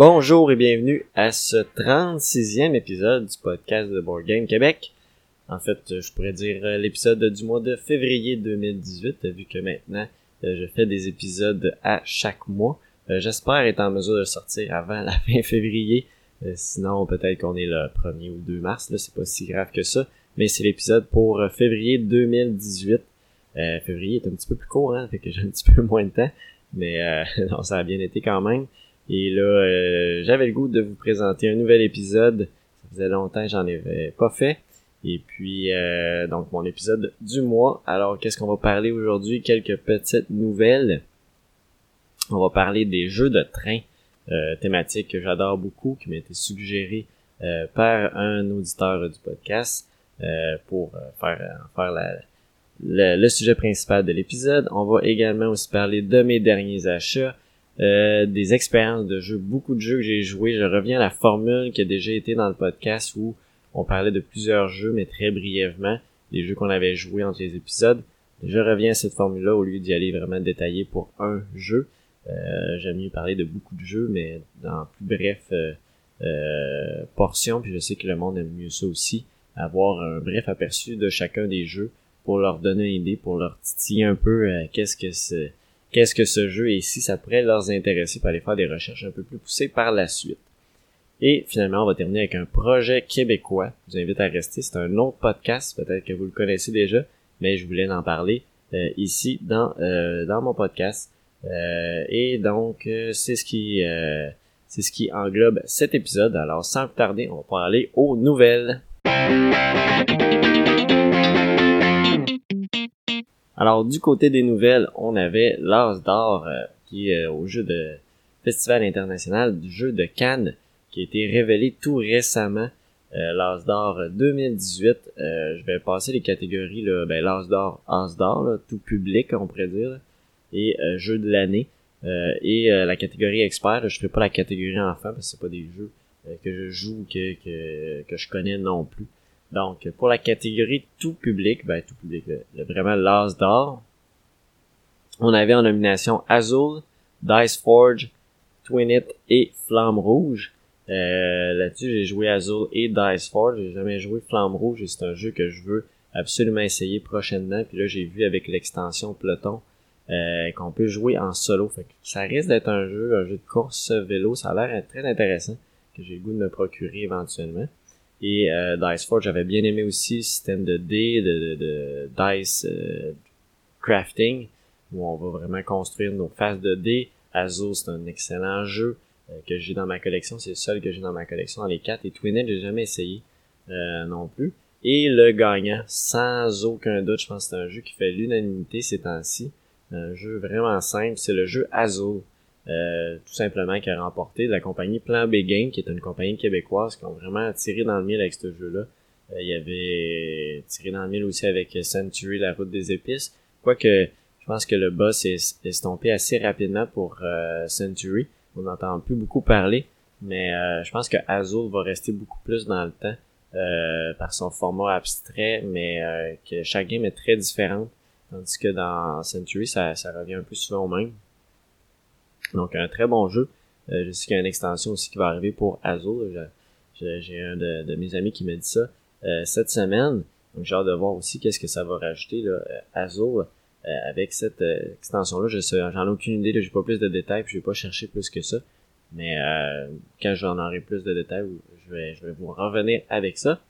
Bonjour et bienvenue à ce 36e épisode du podcast de Board Game Québec. En fait, je pourrais dire euh, l'épisode du mois de février 2018, vu que maintenant euh, je fais des épisodes à chaque mois. Euh, j'espère être en mesure de sortir avant la fin février. sinon, peut-être qu'on est le 1er ou 2 mars, là, c'est pas si grave que ça. Mais c'est l'épisode pour février 2018. février est un petit peu plus court, hein, fait que j'ai un petit peu moins de temps. Mais ça a bien été quand même. Et là, euh, j'avais le goût de vous présenter un nouvel épisode. Ça faisait longtemps que j'en avais pas fait. Et puis, euh, donc, mon épisode du mois. Alors, qu'est-ce qu'on va parler aujourd'hui? Quelques petites nouvelles. On va parler des jeux de train euh, thématiques que j'adore beaucoup, qui m'a été suggéré par un auditeur du podcast pour faire, faire le sujet principal de l'épisode. On va également aussi parler de mes derniers achats euh, des expériences de jeu, beaucoup de jeux que j'ai joués. Je reviens à la formule qui a déjà été dans le podcast où on parlait de plusieurs jeux, mais très brièvement, des jeux qu'on avait joués entre les épisodes. Je reviens à cette formule-là au lieu d'y aller vraiment détaillé pour un jeu. Euh, J'aime mieux parler de beaucoup de jeux, mais dans plus bref euh, euh, portion. Puis je sais que le monde aime mieux ça aussi, avoir un bref aperçu de chacun des jeux pour leur donner une idée, pour leur titiller un peu qu'est-ce que c'est qu'est-ce que ce jeu et si ça pourrait leur intéresser pour aller faire des recherches un peu plus poussées par la suite. Et finalement, on va terminer avec un projet québécois. Je vous invite à rester. C'est un autre podcast. Peut-être que vous le connaissez déjà, mais je voulais en parler euh, ici dans euh, dans mon podcast. Euh, et donc, c'est ce qui c'est ce qui englobe cet épisode. Alors, sans plus tarder, on va aller aux nouvelles. Alors, du côté des nouvelles, on avait l'As d'or, euh, qui est euh, au jeu de Festival international du jeu de Cannes, qui a été révélé tout récemment. Euh, L'As d'or 2018. je vais passer les catégories, là, ben, d'or, As d'or, tout public, on pourrait dire, et jeu de l'année. et la catégorie expert, je ferai pas la catégorie enfant, parce que c'est pas des jeux que je joue, que, que, que je connais non plus. Donc, pour la catégorie tout public, ben tout public, vraiment l'as d'or, on avait en nomination Azul, Dice Forge, Twinit et Flamme Rouge. Euh, Là-dessus, j'ai joué Azul et Dice Forge. J'ai jamais joué Flamme Rouge et c'est un jeu que je veux absolument essayer prochainement. Puis là, j'ai vu avec l'extension Peloton euh, qu'on peut jouer en solo. Fait que ça risque d'être un jeu, un jeu de course vélo. Ça a l'air très intéressant que j'ai le goût de me procurer éventuellement. Et euh, Dice Forge, j'avais bien aimé aussi le système de dés, de, de, dice euh, crafting, où on va vraiment construire nos faces de dés. Azul, c'est un excellent jeu euh, que j'ai dans ma collection. C'est le seul que j'ai dans ma collection dans les quatre. Et Twined, j'ai jamais essayé euh, non plus. Et le gagnant, sans aucun doute, je pense que c'est un jeu qui fait l'unanimité ces temps-ci. Un jeu vraiment simple, c'est le jeu Azul. Euh, tout simplement qui a remporté la compagnie Plan B Game, qui est une compagnie québécoise qui ont vraiment tiré dans le mille avec ce jeu-là. Euh, il y avait tiré dans le mille aussi avec Century, la route des épices. Quoique, je pense que le boss est estompé assez rapidement pour euh, Century. On n'entend plus beaucoup parler, mais je pense que Azul va rester beaucoup plus dans le temps par son format abstrait, mais que chaque game est très différente. Tandis que dans Century, ça, ça revient un peu souvent au même. Donc un très bon jeu. Euh, je sais qu'il y a une extension aussi qui va arriver pour Azul. J'ai un de, mes amis qui m'a dit ça euh, cette semaine. Donc j'ai hâte de voir aussi qu'est-ce que ça va rajouter là, euh, Azul avec cette extension-là. Je j'en ai aucune idée, j'ai pas plus de détails, puis je vais pas chercher plus que ça. Mais quand j'en aurai plus de détails, je vais, je vais vous revenir avec ça.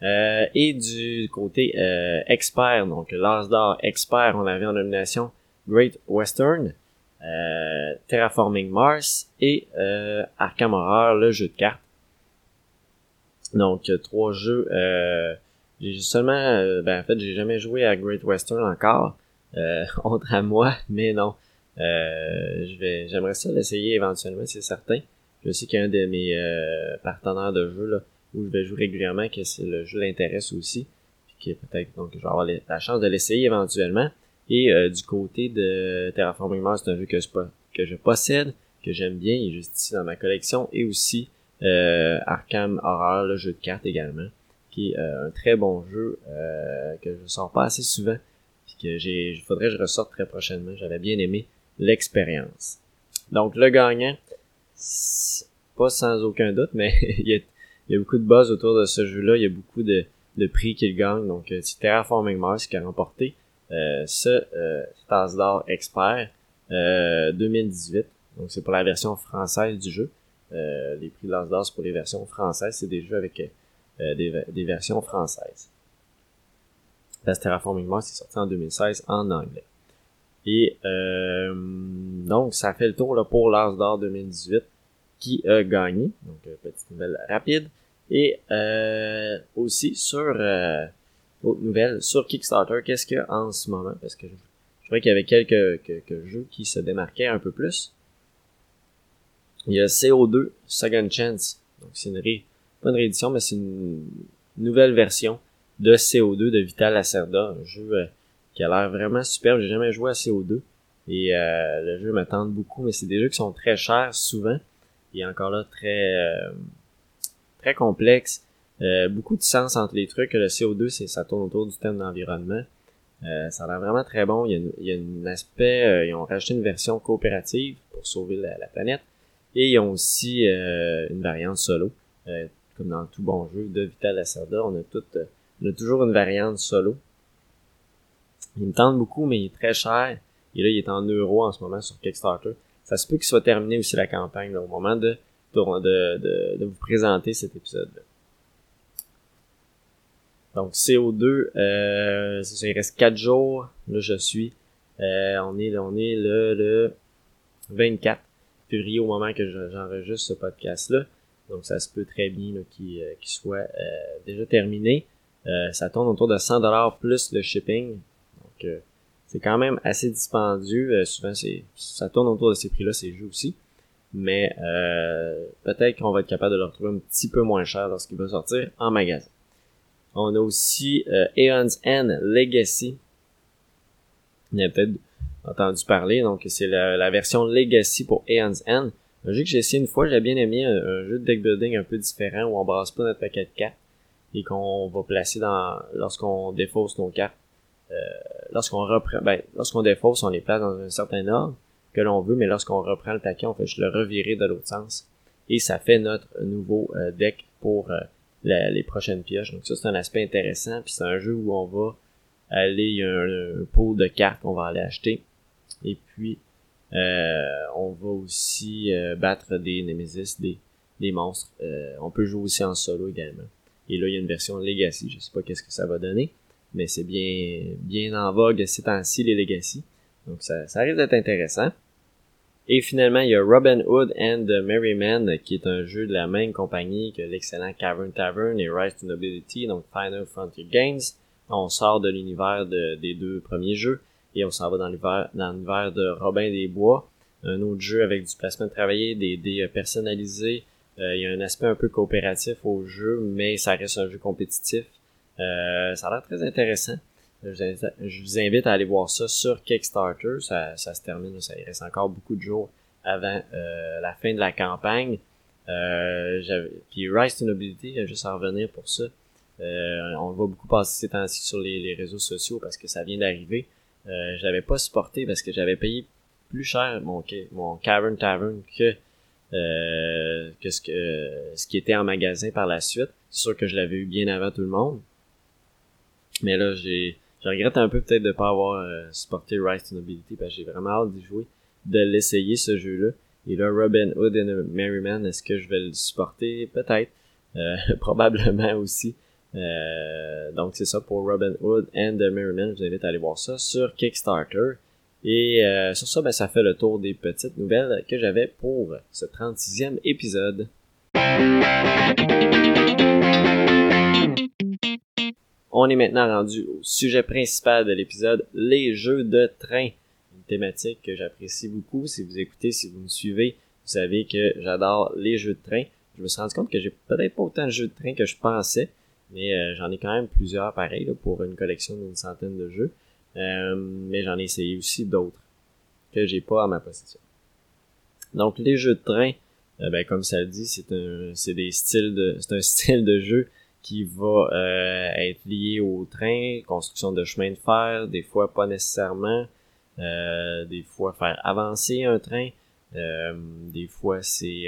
et du côté expert, donc l'As d'or expert, on avait en nomination Great Western. Euh, Terraforming Mars et euh, Arkham Horror, le jeu de cartes. Donc euh, trois jeux. Euh, j'ai seulement, ben en fait, j'ai jamais joué à Great Western encore, honte à moi, mais non. je vais, j'aimerais ça l'essayer éventuellement, c'est certain. Je sais qu'il y a un de mes partenaires de jeu là, où je vais jouer régulièrement, que le jeu l'intéresse aussi, puis que peut-être donc je vais avoir la chance de l'essayer éventuellement. Et euh, du côté de Terraforming Mars, c'est un jeu que je, possède, que j'aime bien, il est juste ici dans ma collection, et aussi euh, Arkham Horror, le jeu de cartes également, qui est euh, un très bon jeu que je sors pas assez souvent, puis que j'ai, faudrait que je ressorte très prochainement. J'avais bien aimé l'expérience. Donc le gagnant, pas sans aucun doute, mais il, y a, beaucoup de buzz autour de ce jeu-là. Il y a beaucoup de, de prix qu'il gagne. Donc, euh, c'est Terraforming Mars qui a remporté euh, ce euh, Tasse d'or expert 2018. Donc, c'est pour la version française du jeu. les prix de l'As c'est pour les versions françaises. C'est des jeux avec des, des, versions françaises. La Terraforming Mars est sorti en 2016 en anglais. Et donc, ça fait le tour là, pour l'As d'or 2018 qui a gagné. Donc, petite nouvelle rapide. Et euh, aussi sur euh, autre nouvelle, sur Kickstarter, qu'est-ce qu'il y a en ce moment? Parce que je, je trouvais qu'il y avait quelques, quelques, jeux qui se démarquaient un peu plus. Il y a CO2 Second Chance. Donc c'est une ré, pas une réédition, mais c'est une nouvelle version de CO2 de Vital Lacerda, un jeu euh, qui a l'air vraiment superbe. J'ai jamais joué à CO2 et euh, le jeu tente beaucoup, mais c'est des jeux qui sont très chers souvent et encore là très euh, très complexe. Euh, beaucoup de sens entre les trucs. Le CO2, c'est ça tourne autour du thème d'environnement. Euh, ça a l'air vraiment très bon. Il y a, un aspect, euh, ils ont rajouté une version coopérative pour sauver la, planète. Et ils ont aussi une variante solo. comme dans tout bon jeu de Vital Lacerda, on a tout, on a toujours une variante solo. Il me tente beaucoup, mais il est très cher. Et là, il est en euros en ce moment sur Kickstarter. Ça se peut qu'il soit terminé aussi la campagne au moment de de, de, vous présenter cet épisode-là. Donc CO2, euh, il reste 4 jours. Là, je suis. Euh, on est, on est le, le 24 février au moment que j'enregistre ce podcast-là. Donc ça se peut très bien qu'il euh, soit euh, déjà terminé. Euh, ça tourne autour de 100$ plus le shipping. Donc c'est quand même assez dispendieux. souvent c'est ça tourne autour de ces prix-là, c'est jeux aussi mais euh, peut-être qu'on va être capable de le retrouver un petit peu moins cher lorsqu'il va sortir en magasin. On a aussi euh, Aeon's End Legacy. Vous avez peut-être entendu parler, donc c'est la, version Legacy pour Aeon's End. Un jeu que j'ai essayé une fois, j'ai bien aimé, un, jeu de deck building un peu différent où on brasse pas notre paquet de cartes et qu'on va placer dans lorsqu'on défausse nos cartes. Euh, lorsqu'on reprend, ben, lorsqu'on défausse, on les place dans un certain ordre que l'on veut, mais lorsqu'on reprend le paquet, on fait juste le revirer de l'autre sens. Et ça fait notre nouveau euh, deck pour euh, les prochaines pioches. Donc ça, c'est un aspect intéressant. Puis c'est un jeu où on va aller, il y a un, pot de cartes qu'on va aller acheter. Et puis, euh, on va aussi battre des Nemesis, des, des monstres. on peut jouer aussi en solo également. Et là, il y a une version Legacy. Je sais pas qu'est-ce que ça va donner. Mais c'est bien, bien en vogue ces temps-ci, les Legacy. Donc ça, ça risque d'être intéressant. Et finalement, il y a Robin Hood and the Merryman, qui est un jeu de la même compagnie que l'excellent Cavern Tavern et Rise to Nobility, donc Final Frontier Games. On sort de l'univers des deux premiers jeux et on s'en va dans l'univers, de Robin des Bois, un autre jeu avec du placement de travailler, des dés personnalisés. Euh, il y a un aspect un peu coopératif au jeu, mais ça reste un jeu compétitif. Euh, ça a l'air très intéressant. Je vous invite à aller voir ça sur Kickstarter. Ça, ça se termine, ça il reste encore beaucoup de jours avant euh, la fin de la campagne. Euh, puis Rise to Nobility, juste à revenir pour ça. Euh, on va beaucoup passer ces temps-ci sur les, réseaux sociaux parce que ça vient d'arriver. Euh, je l'avais pas supporté parce que j'avais payé plus cher mon, mon Cavern Tavern que euh, que ce que ce qui était en magasin par la suite. C'est sûr que je l'avais eu bien avant tout le monde. Mais là, j'ai je regrette un peu peut-être de pas avoir euh, supporté Rise to Nobility parce que j'ai vraiment hâte d'y jouer, de l'essayer ce jeu-là. Et là, Robin Hood et Merryman, est-ce que je vais le supporter? Peut-être. Euh, probablement aussi. Euh, donc c'est ça pour Robin Hood and the Merryman. Je vous invite à aller voir ça sur Kickstarter. Et sur ça, ben, ça fait le tour des petites nouvelles que j'avais pour ce 36e épisode. On est maintenant rendu au sujet principal de l'épisode, les jeux de train. Une thématique que j'apprécie beaucoup. Si vous écoutez, si vous me suivez, vous savez que j'adore les jeux de train. Je me suis rendu compte que j'ai peut-être pas autant de jeux de train que je pensais, mais euh, j'en ai quand même plusieurs pareils pour une collection d'une centaine de jeux. Euh, mais j'en ai essayé aussi d'autres que j'ai pas à ma possession. Donc les jeux de train, euh, ben, comme ça le dit, c'est un style de jeu qui va euh, être lié au train, construction de chemin de fer, des fois pas nécessairement, euh, des fois faire avancer un train, euh, des fois c'est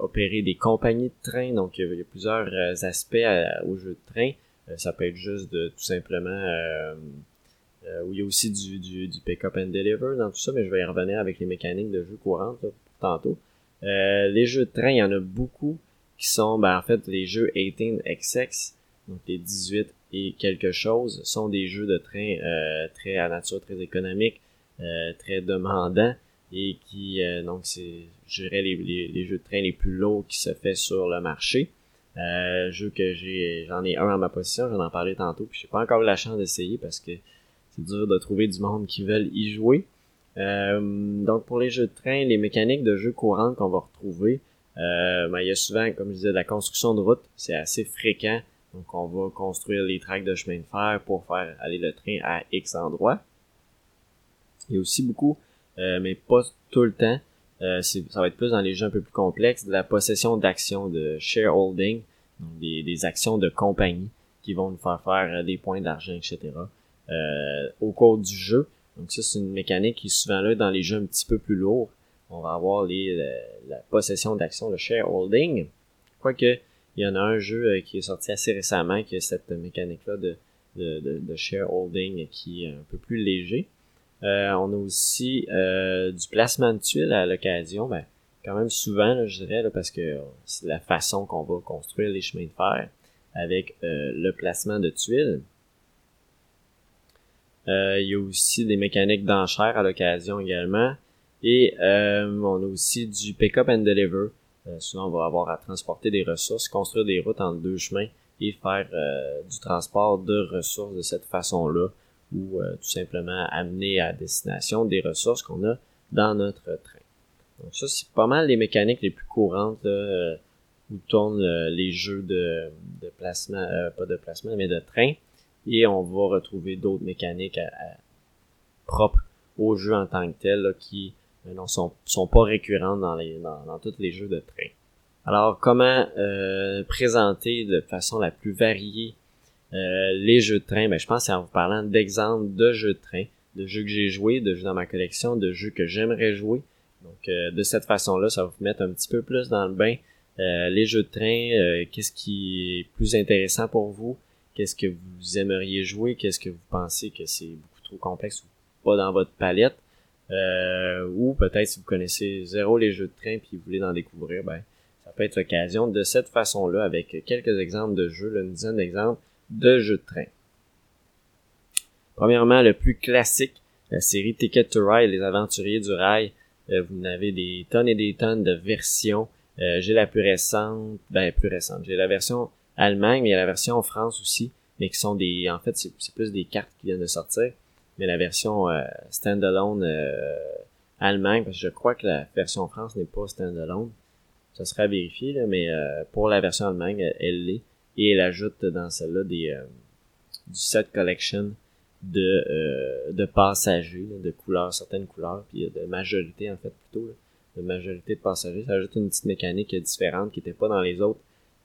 opérer des compagnies de train. Donc, il y a plusieurs aspects au jeu de train. ça peut être juste de tout simplement où il y a aussi du, du, pick-up and deliver dans tout ça, mais je vais y revenir avec les mécaniques de jeu courantes tantôt. les jeux de train, il y en a beaucoup qui sont ben, en fait les jeux 18XX, donc les 18 et quelque chose, sont des jeux de train euh, très à nature très économique, euh, très demandants et qui euh, donc c'est je dirais les, les, jeux de train les plus lourds qui se fait sur le marché. Euh, jeu que j'ai j'en ai un à ma position, j'en ai parlé tantôt, puis j'ai pas encore eu la chance d'essayer parce que c'est dur de trouver du monde qui veulent y jouer. Euh, donc pour les jeux de train, les mécaniques de jeux courants qu'on va retrouver, euh, ben, il y a souvent, comme je disais, de la construction de route, c'est assez fréquent. Donc, on va construire les tracks de chemin de fer pour faire aller le train à X endroit. Il y a aussi beaucoup, euh, mais pas tout le temps, euh, ça va être plus dans les jeux un peu plus complexes, de la possession d'actions de shareholding, donc des, des, actions de compagnie qui vont nous faire faire des points d'argent, etc. au cours du jeu. Donc ça, c'est une mécanique qui est souvent là dans les jeux un petit peu plus lourds on va avoir les, la, possession d'actions, le shareholding. Quoique, il y en a un jeu euh, qui est sorti assez récemment qui a cette mécanique-là de, de, de, shareholding qui est un peu plus léger. Euh, on a aussi euh, du placement de tuiles à l'occasion, ben, quand même souvent, je dirais, parce que c'est la façon qu'on va construire les chemins de fer avec le placement de tuiles. il y a aussi des mécaniques d'enchères à l'occasion également. Et euh, on a aussi du pick-up and deliver. Euh, souvent, on va avoir à transporter des ressources, construire des routes entre deux chemins et faire euh, du transport de ressources de cette façon-là ou tout simplement amener à destination des ressources qu'on a dans notre train. Donc ça, c'est pas mal les mécaniques les plus courantes là, où tournent les jeux de, de placement, pas de placement, mais de train. Et on va retrouver d'autres mécaniques propres au jeu en tant que tel qui mais non, sont, sont pas récurrentes dans, les, dans, dans tous les jeux de train. Alors, comment euh, présenter de façon la plus variée euh, les jeux de train? Ben, je pense en vous parlant d'exemples de jeux de train, de jeux que j'ai joués, de jeux dans ma collection, de jeux que j'aimerais jouer. Donc, euh, de cette façon-là, ça va vous mettre un petit peu plus dans le bain. les jeux de train, qu'est-ce qui est plus intéressant pour vous? Qu'est-ce que vous aimeriez jouer? Qu'est-ce que vous pensez que c'est beaucoup trop complexe ou pas dans votre palette? Euh, ou peut-être si vous connaissez zéro les jeux de train puis vous voulez en découvrir, ben ça peut être l'occasion de cette façon-là avec quelques exemples de jeux, une dizaine d'exemples de jeux de train. Premièrement, le plus classique, la série Ticket to Ride, les aventuriers du rail. Euh, vous en avez des tonnes et des tonnes de versions. Euh, j'ai la plus récente, ben plus récente. J'ai la version Allemagne, mais il y a la version France aussi, mais qui sont des, en fait, c'est plus des cartes qui viennent de sortir mais la version euh, standalone euh, Allemagne, parce que je crois que la version France n'est pas standalone. Ça serait à vérifier, là, mais euh, pour la version Allemagne, elle l'est. Et elle ajoute dans celle-là des euh, du set collection de, de passagers, de couleurs, certaines couleurs, puis de majorité en fait plutôt, de majorité de passagers. Ça ajoute une petite mécanique différente qui n'était pas dans les autres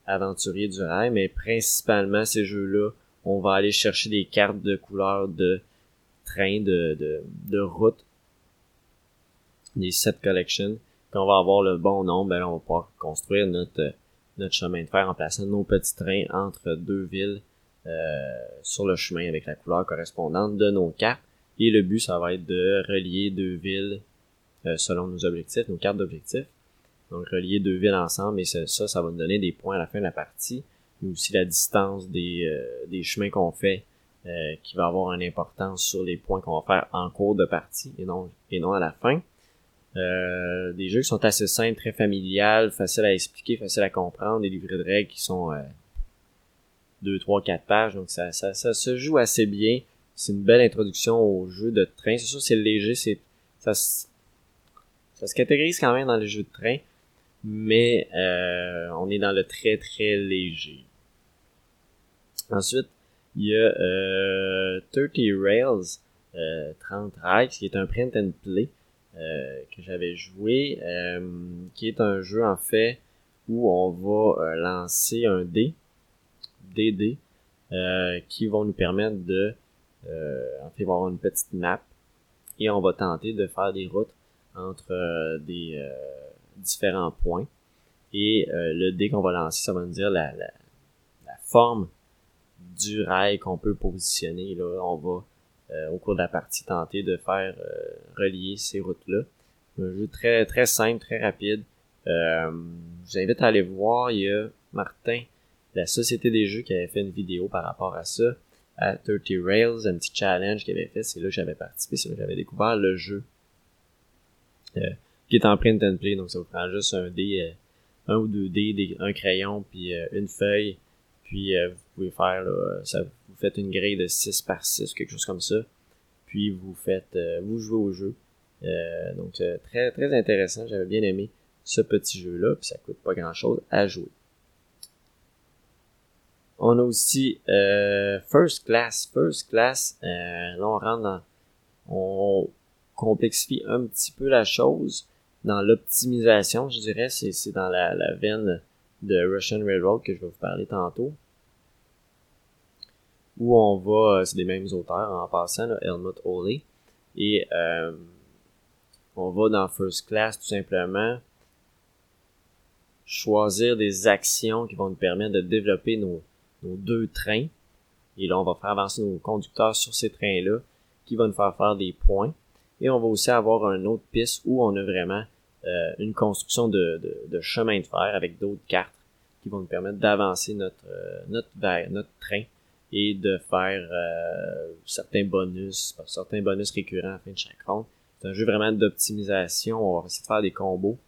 aventuriers du rail, mais principalement ces jeux-là, on va aller chercher des cartes de couleurs de train de, de, de route des set collections. Quand on va avoir le bon nombre, ben on va pouvoir construire notre, notre chemin de fer en plaçant nos petits trains entre deux villes euh, sur le chemin avec la couleur correspondante de nos cartes. Et le but, ça va être de relier deux villes euh, selon nos objectifs, nos cartes d'objectifs. Donc relier deux villes ensemble et ça, ça, va nous donner des points à la fin de la partie. Mais aussi la distance des, euh, des chemins qu'on fait euh, qui va avoir une importance sur les points qu'on va faire en cours de partie et non, et non à la fin. Euh, des jeux qui sont assez simples, très familiales, faciles à expliquer, faciles à comprendre, des livrets de règles qui sont euh, 2, 3, 4 pages, donc ça, ça, ça se joue assez bien. C'est une belle introduction au jeu de train. C'est sûr c'est léger, c'est ça, ça se catégorise quand même dans les jeux de train, mais euh, on est dans le très très léger. Ensuite, il y a euh, 30 Rails, euh, 30 Rails, qui est un print and play euh, que j'avais joué, euh, qui est un jeu en fait où on va euh, lancer un dé, DD, qui vont nous permettre de en fait avoir une petite map et on va tenter de faire des routes entre des différents points. Et le dé qu'on va lancer, ça va nous dire la, la, la forme du rail qu'on peut positionner. Là, on va au cours de la partie tenter de faire relier ces routes-là. Un jeu très très simple, très rapide. Euh, je vous invite à aller voir. Il y a Martin, la Société des Jeux, qui avait fait une vidéo par rapport à ça. À 30 Rails, un petit challenge qu'il avait fait. C'est là que j'avais participé, c'est là que j'avais découvert le jeu. Euh, qui est en print and play, donc ça vous prend juste un dé, euh, un ou deux dés, un crayon, puis euh, une feuille. Puis vous pouvez faire ça, vous faites une grille de 6 par 6, quelque chose comme ça. Puis vous faites vous jouez au jeu. donc très très intéressant, j'avais bien aimé ce petit jeu-là, puis ça coûte pas grand-chose à jouer. On a aussi euh, First Class. First Class, euh, là on rentre dans... On complexifie un petit peu la chose dans l'optimisation, je dirais. C'est dans la veine de Russian Railroad que je vais vous parler tantôt. Où on va... Euh, c'est des mêmes auteurs en passant, là, Helmut Oley. Et euh, on va dans First Class tout simplement choisir des actions qui vont nous permettre de développer nos, deux trains. Et là, on va faire avancer nos conducteurs sur ces trains-là, qui vont nous faire faire des points. Et on va aussi avoir une autre piste où on a vraiment euh, une construction de, chemin de fer avec d'autres cartes qui vont nous permettre d'avancer notre, notre, notre train et de faire euh, certains bonus, certains bonus récurrents à la fin de chaque ronde. C'est un jeu vraiment d'optimisation. On va essayer de faire des combos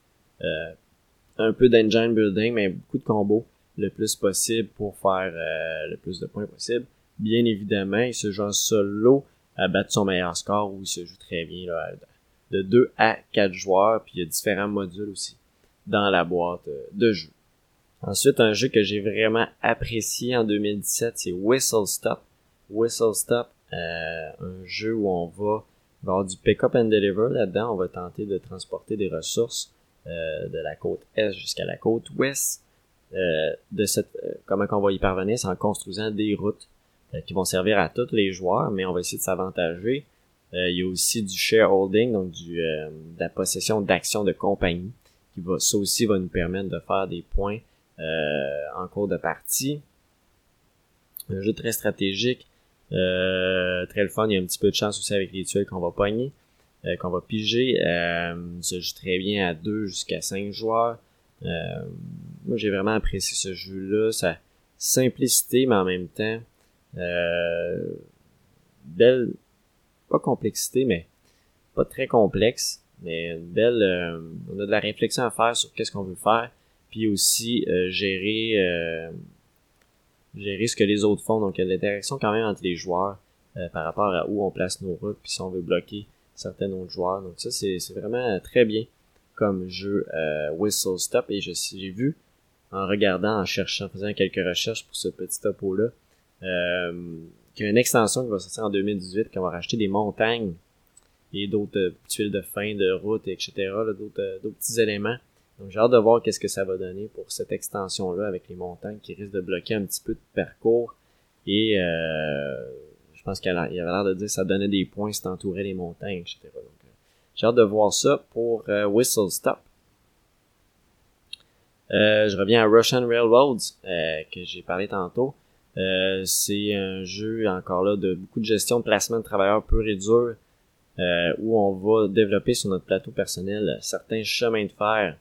un peu d'engine building, mais beaucoup de combos le plus possible pour faire euh, le plus de points possible. Bien évidemment, il se joue solo à battre son meilleur score où il se joue très bien là, de 2 à 4 joueurs, puis il y a différents modules aussi dans la boîte euh, de jeu. Ensuite, un jeu que j'ai vraiment apprécié en 2017, c'est Whistle Stop. Whistle Stop, euh, un jeu où on va avoir du pick-up and deliver là-dedans. On va tenter de transporter des ressources euh, de la côte est jusqu'à la côte ouest. Euh, de cette, euh, comment on va y parvenir, c'est en construisant des routes qui vont servir à tous les joueurs, mais on va essayer de s'avantager. il y a aussi du shareholding, donc du, de la possession d'actions de compagnie, qui va, ça aussi va nous permettre de faire des points en cours de partie. Un jeu très stratégique, très le fun. Il y a un petit peu de chance aussi avec les tuiles qu'on va pogner. Euh, qu'on va piger. Euh, ça joue très bien à 2 jusqu'à 5 joueurs. Euh, moi, j'ai vraiment apprécié ce jeu-là. Sa simplicité, mais en même temps, euh, belle, pas complexité, mais pas très complexe, mais une belle, euh, on a de la réflexion à faire sur qu'est-ce qu'on veut faire, puis aussi gérer, gérer ce que les autres font. Donc, il y a de l'interaction quand même entre les joueurs par rapport à où on place nos routes, puis si on veut bloquer certains autres joueurs. Donc ça, c'est vraiment très bien comme jeu euh, Whistle Stop. Et j'ai vu, en regardant, en cherchant, en faisant quelques recherches pour ce petit topo-là, euh, qu'il y a une extension qui va sortir en 2018, qu'on va racheter des montagnes et d'autres euh, tuiles de fin de route, etc., euh, d'autres petits éléments. Donc j'ai hâte de voir qu'est-ce que ça va donner pour cette extension-là avec les montagnes qui risquent de bloquer un petit peu de parcours. Et euh, je pense qu'il avait l'air de dire que ça donnait des points si t'entourais les montagnes, etc. Donc, euh, j'ai hâte de voir ça pour euh, Whistle Stop. Euh, je reviens à Russian Railroads, que j'ai parlé tantôt. c'est un jeu encore là de beaucoup de gestion de placement de travailleurs pur et dur, où on va développer sur notre plateau personnel certains chemins de fer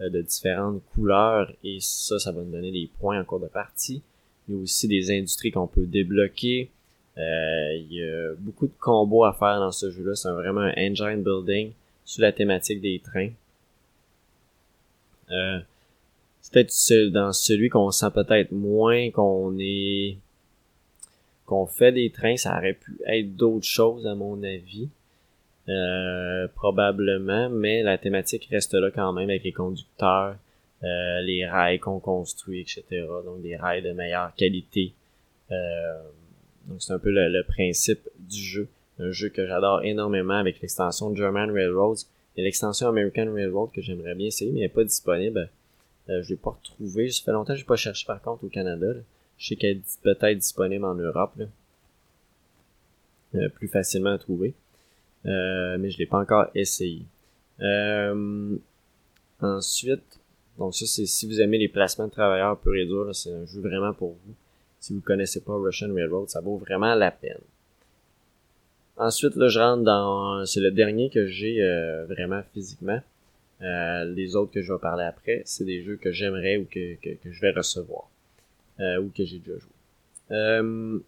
de différentes couleurs, et ça, ça va nous donner des points en cours de partie. Il y a aussi des industries qu'on peut débloquer. Euh, il y a beaucoup de combos à faire dans ce jeu-là. C'est vraiment un engine building sur la thématique des trains. Euh, c'est peut-être dans celui qu'on sent peut-être moins qu'on est qu'on fait des trains, ça aurait pu être d'autres choses à mon avis. Euh, probablement, mais la thématique reste là quand même avec les conducteurs, euh, les rails qu'on construit, etc. Donc des rails de meilleure qualité. Euh, donc c'est un peu le, principe du jeu. Un jeu que j'adore énormément avec l'extension German Railroads et l'extension American Railroad que j'aimerais bien essayer, mais elle n'est pas disponible. Euh, je l'ai pas retrouvé. Ça fait longtemps que j'ai pas cherché par contre au Canada. Je sais qu'elle est peut-être disponible en Europe. Euh, plus facilement à trouver. Euh, mais je l'ai pas encore essayé. Euh, ensuite, Donc ça, c'est si vous aimez les placements de travailleurs pur et dur, c'est un jeu vraiment pour vous. Si vous connaissez pas Russian Railroad, ça vaut vraiment la peine. Ensuite, là, je rentre dans... C'est le dernier que j'ai euh, vraiment physiquement. Euh, les autres que je vais parler après, c'est des jeux que j'aimerais ou que, que, je vais recevoir. Euh, ou que j'ai déjà joué.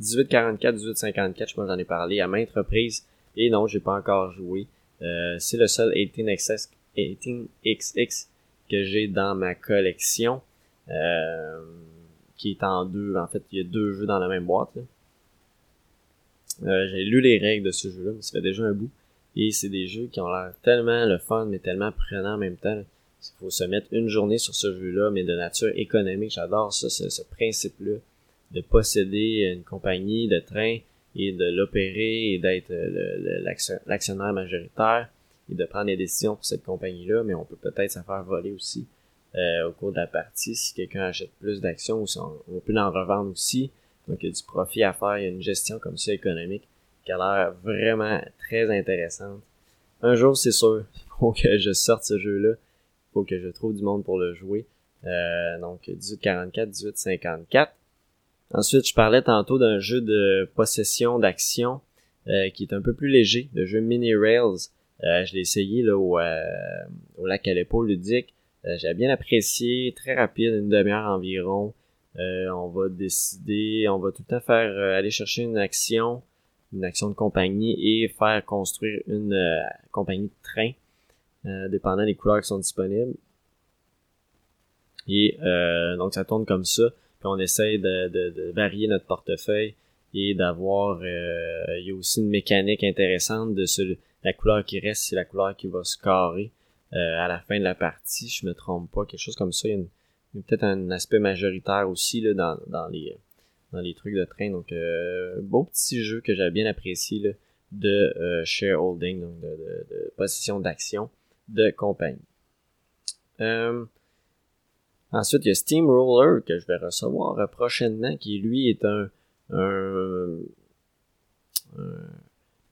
Euh, 1844, 1854, je j'en ai parlé à maintes reprises. Et non, j'ai pas encore joué. Euh, c'est le seul 18XX, 18XX que j'ai dans ma collection. Euh, qui est en deux. En fait, il y a deux jeux dans la même boîte. Euh, j'ai lu les règles de ce jeu-là, mais ça fait déjà un bout. Et c'est des jeux qui ont l'air tellement le fun, mais tellement prenant en même temps. Il faut se mettre une journée sur ce jeu-là, mais de nature économique. J'adore ça, ce, principe-là de posséder une compagnie de train et de l'opérer et d'être l'actionnaire majoritaire et de prendre des décisions pour cette compagnie-là, mais on peut peut-être se faire voler aussi euh, au cours de la partie si quelqu'un achète plus d'actions ou si on, peut en revendre aussi. Donc il y a du profit à faire, il y a une gestion comme ça économique qui a l'air vraiment très intéressante. Un jour, c'est sûr, il faut que je sorte ce jeu-là. Il faut que je trouve du monde pour le jouer. Euh, donc 1844, 1854. Ensuite, je parlais tantôt d'un jeu de possession d'action euh, qui est un peu plus léger, le jeu Mini Rails. Euh, je l'ai essayé là, au, euh, au lac Aleppo ludique. Euh, J'ai bien apprécié, très rapide, une demi-heure environ. on va décider, on va tout le temps faire aller chercher une action, une action de compagnie et faire construire une compagnie de train, dépendant des couleurs qui sont disponibles. Et donc ça tourne comme ça. On essaye de, varier notre portefeuille et d'avoir il y a aussi une mécanique intéressante de la couleur qui reste, c'est la couleur qui va se carrer euh, à la fin de la partie, je me trompe pas, quelque chose comme ça. Il y a, peut-être un aspect majoritaire aussi là, dans, dans, les, dans les trucs de train. Donc, euh, beau petit jeu que j'avais bien apprécié là, de euh, shareholding, donc de, de, de possession d'action de compagnie. Euh, ensuite, il y a Steamroller que je vais recevoir prochainement, qui lui est un, un, un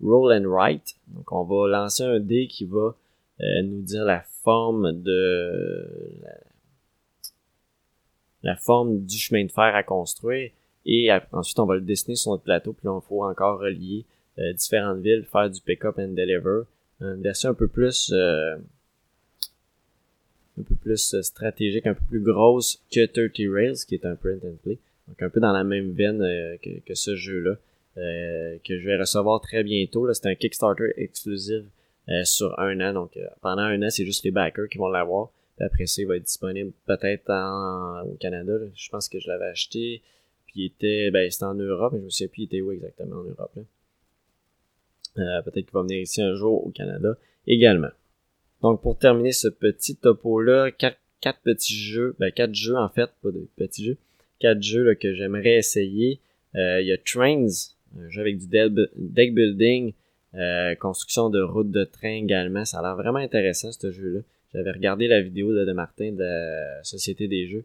roll and write. Donc on va lancer un dé qui va euh, nous dire la forme de la, forme du chemin de fer à construire et ensuite on va le dessiner sur notre plateau puis là, il faut encore relier euh, différentes villes, faire du pick-up and deliver. Une version un peu plus euh, un peu plus stratégique, un peu plus grosse que 30 Rails qui est un print and play. Donc un peu dans la même veine que, que ce jeu-là. Euh, que je vais recevoir très bientôt. C'est un Kickstarter exclusif euh, sur un an. Donc euh, pendant un an, c'est juste les backers qui vont l'avoir. Après ça, il va être disponible peut-être au Canada. Je pense que je l'avais acheté. Puis il était. Ben c'était en Europe, je me souviens plus il était où exactement en Europe. peut-être qu'il va venir ici un jour au Canada également. Donc pour terminer ce petit topo-là, quatre, quatre petits jeux, ben quatre jeux en fait, pas de petits jeux, quatre jeux là, que j'aimerais essayer. Il y a Trains, un jeu avec du deck building, euh, construction de routes de train également. Ça a l'air vraiment intéressant ce jeu-là. J'avais regardé la vidéo de, Martin de la Société des Jeux.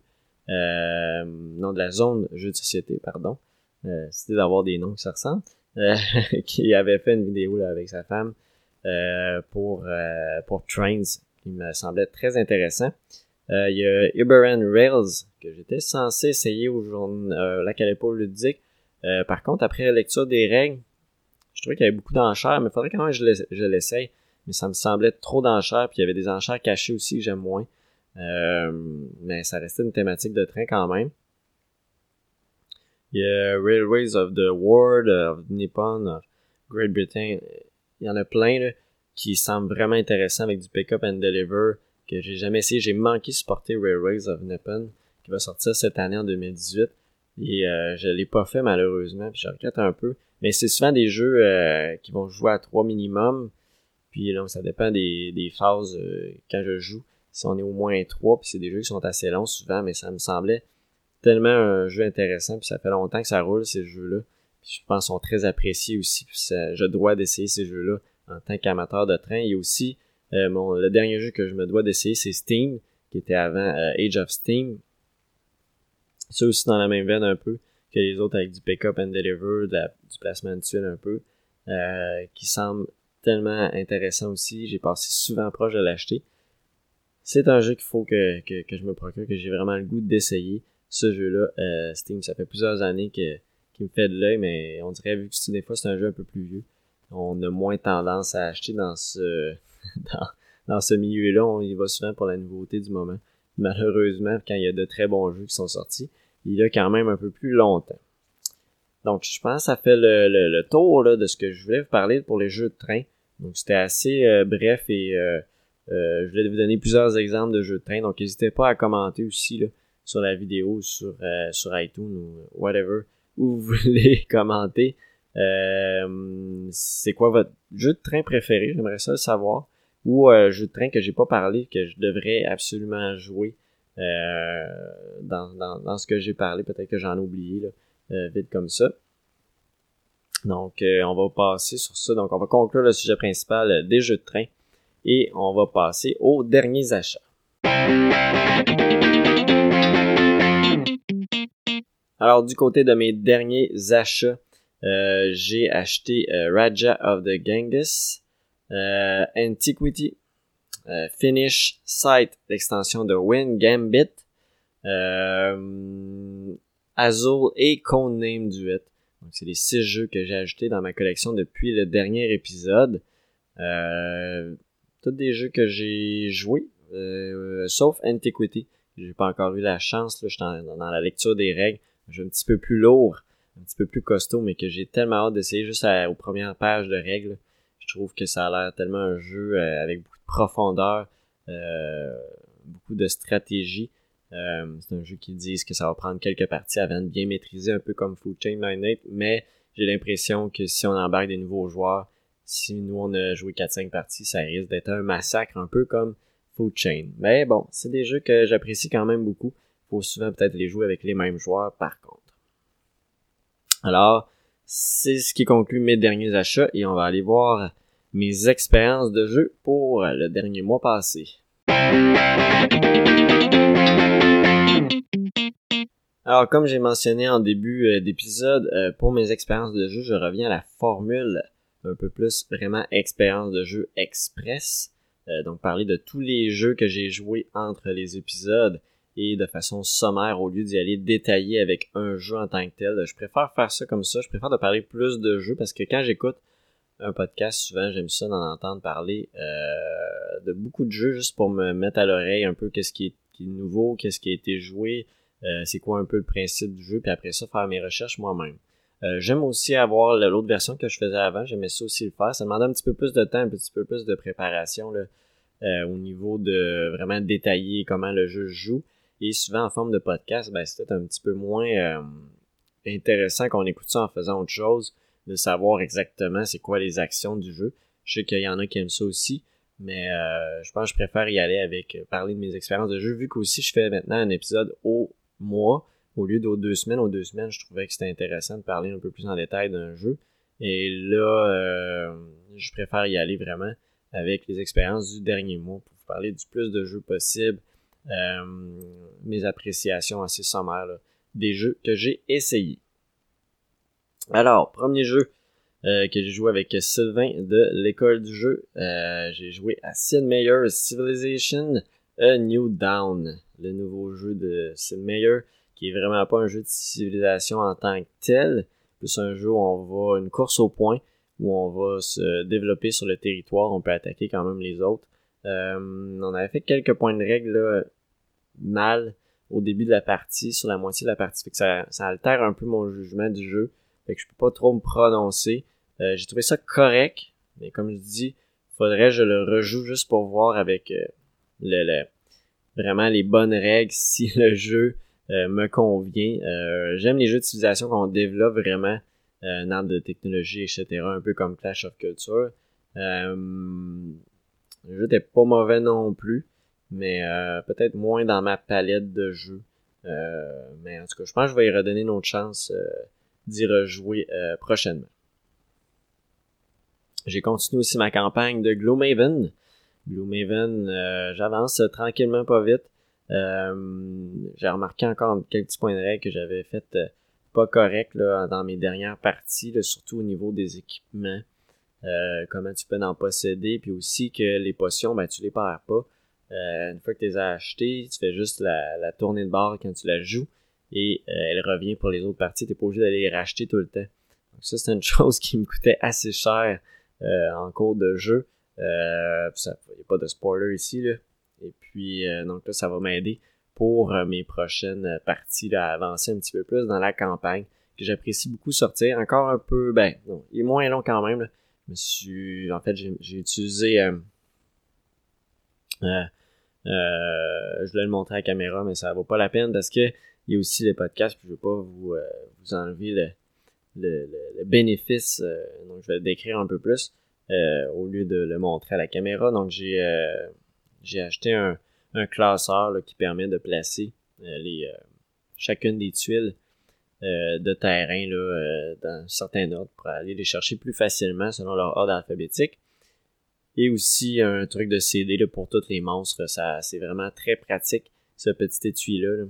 Euh, non, de la zone jeu de société, pardon. Euh, C'était d'avoir des noms qui se ressemblent. Euh, qui avait fait une vidéo là, avec sa femme euh, pour, euh, pour Trains, qui me semblait très intéressant. Il y a Uber Rails, que j'étais censé essayer au jour, euh, la ludique. Euh, par contre, après la lecture des règles, je trouvais qu'il y avait beaucoup d'enchères, mais il faudrait quand même que je l'essaye. Mais ça me semblait trop d'enchères, puis il y avait des enchères cachées aussi j'aime moins. Euh, mais ça restait une thématique de train quand même. Il y a Railways of the World, of Nippon, of Great Britain. Il y en a plein là, qui semblent vraiment intéressants avec du pick-up and deliver que j'ai jamais essayé. J'ai manqué supporter Railways of Nippon qui va sortir cette année en 2018. Et euh, je l'ai pas fait malheureusement, puis je regrette un peu. Mais c'est souvent des jeux euh, qui vont jouer à 3 minimum. Puis donc ça dépend des, des phases euh, quand je joue. Si on est au moins 3, puis c'est des jeux qui sont assez longs souvent, mais ça me semblait tellement un jeu intéressant, puis ça fait longtemps que ça roule ces jeux-là. Je pense sont très appréciés aussi. Je dois d'essayer ces jeux-là en tant qu'amateur de train. A aussi mon, le dernier jeu que je me dois d'essayer, c'est Steam, qui était avant Age of Steam, ça aussi dans la même veine un peu que les autres avec du pick-up and deliver, du placement de tuiles un peu, euh, qui semble tellement intéressant aussi. J'ai passé souvent proche de l'acheter. c'est un jeu qu'il faut que, que, que, je me procure, que j'ai vraiment le goût d'essayer. Ce jeu-là, euh, Steam, ça fait plusieurs années que qui me fait de l'œil, mais on dirait vu que des fois c'est un jeu un peu plus vieux, on a moins tendance à acheter dans ce dans, dans ce milieu-là. On y va souvent pour la nouveauté du moment. Malheureusement, quand il y a de très bons jeux qui sont sortis, il y a quand même un peu plus longtemps. Donc, je pense que ça fait le, le, tour là, de ce que je voulais vous parler pour les jeux de train. Donc, c'était assez euh, bref et euh, euh, je voulais vous donner plusieurs exemples de jeux de train. Donc, n'hésitez pas à commenter aussi là, sur la vidéo, sur, sur iTunes ou whatever, où vous voulez commenter. c'est quoi votre jeu de train préféré? J'aimerais ça le savoir. Ou un jeu de train que j'ai pas parlé, que je devrais absolument jouer dans, dans, dans, ce que j'ai parlé. Peut-être que j'en ai oublié. Là. Euh, vite comme ça. Donc, euh, on va passer sur ça. Donc, on va conclure le sujet principal euh, des jeux de train et on va passer aux derniers achats. Alors, du côté de mes derniers achats, j'ai acheté Raja of the Ganges, Antiquity, Finish Site, l'extension de Win Gambit, Azul et Codename Duet. Donc, c'est les six jeux que j'ai ajoutés dans ma collection depuis le dernier épisode. Euh, tous des jeux que j'ai joués, euh, sauf Antiquity. J'ai pas encore eu la chance, là, je suis dans, la lecture des règles. Un jeu un petit peu plus lourd, un petit peu plus costaud, mais que j'ai tellement hâte d'essayer juste aux premières pages de règles. Je trouve que ça a l'air tellement un jeu euh, avec beaucoup de profondeur, euh, beaucoup de stratégie. Euh, c'est un jeu qui disent que ça va prendre quelques parties avant de bien maîtriser, un peu comme Food Chain Magnate, mais j'ai l'impression que si on embarque des nouveaux joueurs, si nous on a joué 4-5 parties, ça risque d'être un massacre un peu comme Food Chain. Mais bon, c'est des jeux que j'apprécie quand même beaucoup. Faut souvent peut-être les jouer avec les mêmes joueurs par contre. Alors, c'est ce qui conclut mes derniers achats et on va aller voir mes expériences de jeu pour le dernier mois passé. Alors, comme j'ai mentionné en début euh, d'épisode, euh, pour mes expériences de jeu, je reviens à la formule un peu plus vraiment expérience de jeu express. Euh, donc, parler de tous les jeux que j'ai joués entre les épisodes et de façon sommaire au lieu d'y aller détailler avec un jeu en tant que tel. Je préfère faire ça comme ça. Je préfère de parler plus de jeux parce que quand j'écoute un podcast, souvent j'aime ça d'en entendre parler de beaucoup de jeux juste pour me mettre à l'oreille un peu qu'est-ce qui est, nouveau, qu'est-ce qui a été joué, euh, c'est quoi un peu le principe du jeu, puis après ça, faire mes recherches moi-même. Euh, j'aime aussi avoir l'autre version que je faisais avant, j'aimais ça aussi le faire. Ça demandait un petit peu plus de temps, un petit peu plus de préparation là, euh, au niveau de vraiment détailler comment le jeu joue. Et souvent en forme de podcast, ben, c'est peut-être un petit peu moins intéressant qu'on écoute ça en faisant autre chose, de savoir exactement c'est quoi les actions du jeu. Je sais qu'il y en a qui aiment ça aussi, mais je pense que je préfère y aller avec parler de mes expériences de jeu, vu qu'aussi je fais maintenant un épisode au mois au lieu de deux semaines. Aux deux semaines, je trouvais que c'était intéressant de parler un peu plus en détail d'un jeu. Et là, euh, je préfère y aller vraiment avec les expériences du dernier mois pour vous parler du plus de jeux possible, euh, mes appréciations assez sommaires des jeux que j'ai essayés. Alors, premier jeu euh, que j'ai joué avec Sylvain de l'école du jeu, j'ai joué à Sid Meier's Civilization A New Down le nouveau jeu de Sid Meier, qui est vraiment pas un jeu de civilisation en tant que tel, plus un jeu où on va une course au point, où on va se développer sur le territoire, on peut attaquer quand même les autres. Euh, on avait fait quelques points de règle mal au début de la partie, sur la moitié de la partie, fait que ça, ça altère un peu mon jugement du jeu, fait que je peux pas trop me prononcer. Euh, j'ai trouvé ça correct, mais comme je dis, faudrait que je le rejoue juste pour voir avec euh, le, le, vraiment les bonnes règles si le jeu euh, me convient. Euh, j'aime les jeux de civilisation qu'on développe vraiment euh, un arbre de technologie, etc. Un peu comme Clash of Culture. le jeu n'était pas mauvais non plus, mais peut-être moins dans ma palette de jeux. mais en tout cas, je pense que je vais y redonner une autre chance d'y rejouer prochainement. J'ai continué aussi ma campagne de Gloomhaven. Gloomhaven, euh, j'avance tranquillement pas vite. Euh, j'ai remarqué encore quelques petits points de règle que j'avais fait euh, pas correct là, dans mes dernières parties, surtout au niveau des équipements. comment tu peux en posséder, puis aussi que les potions, ben, tu les perds pas. Euh, une fois que tu les as achetés, tu fais juste la, la tournée de barre quand tu la joues et euh, elle revient pour les autres parties. Tu pas obligé d'aller les racheter tout le temps. Donc ça, c'est une chose qui me coûtait assez cher euh, en cours de jeu. Il n'y a pas de spoiler ici. Là. Et puis, donc là, ça va m'aider pour mes prochaines parties là, à avancer un petit peu plus dans la campagne que j'apprécie beaucoup sortir. Encore un peu, ben, non, il est moins long quand même. Là. Je me suis, en fait, j'ai utilisé euh, euh, je voulais le montrer à la caméra, mais ça vaut pas la peine parce que il y a aussi les podcasts, puis je veux pas vous, euh, enlever le, bénéfice. donc je vais le décrire un peu plus au lieu de le montrer à la caméra. Donc j'ai acheté un, classeur qui permet de placer chacune des tuiles de terrain là, dans un certain ordre pour aller les chercher plus facilement selon leur ordre alphabétique. Et aussi un truc de CD là, pour tous les monstres. Ça, c'est vraiment très pratique, ce petit étui-là,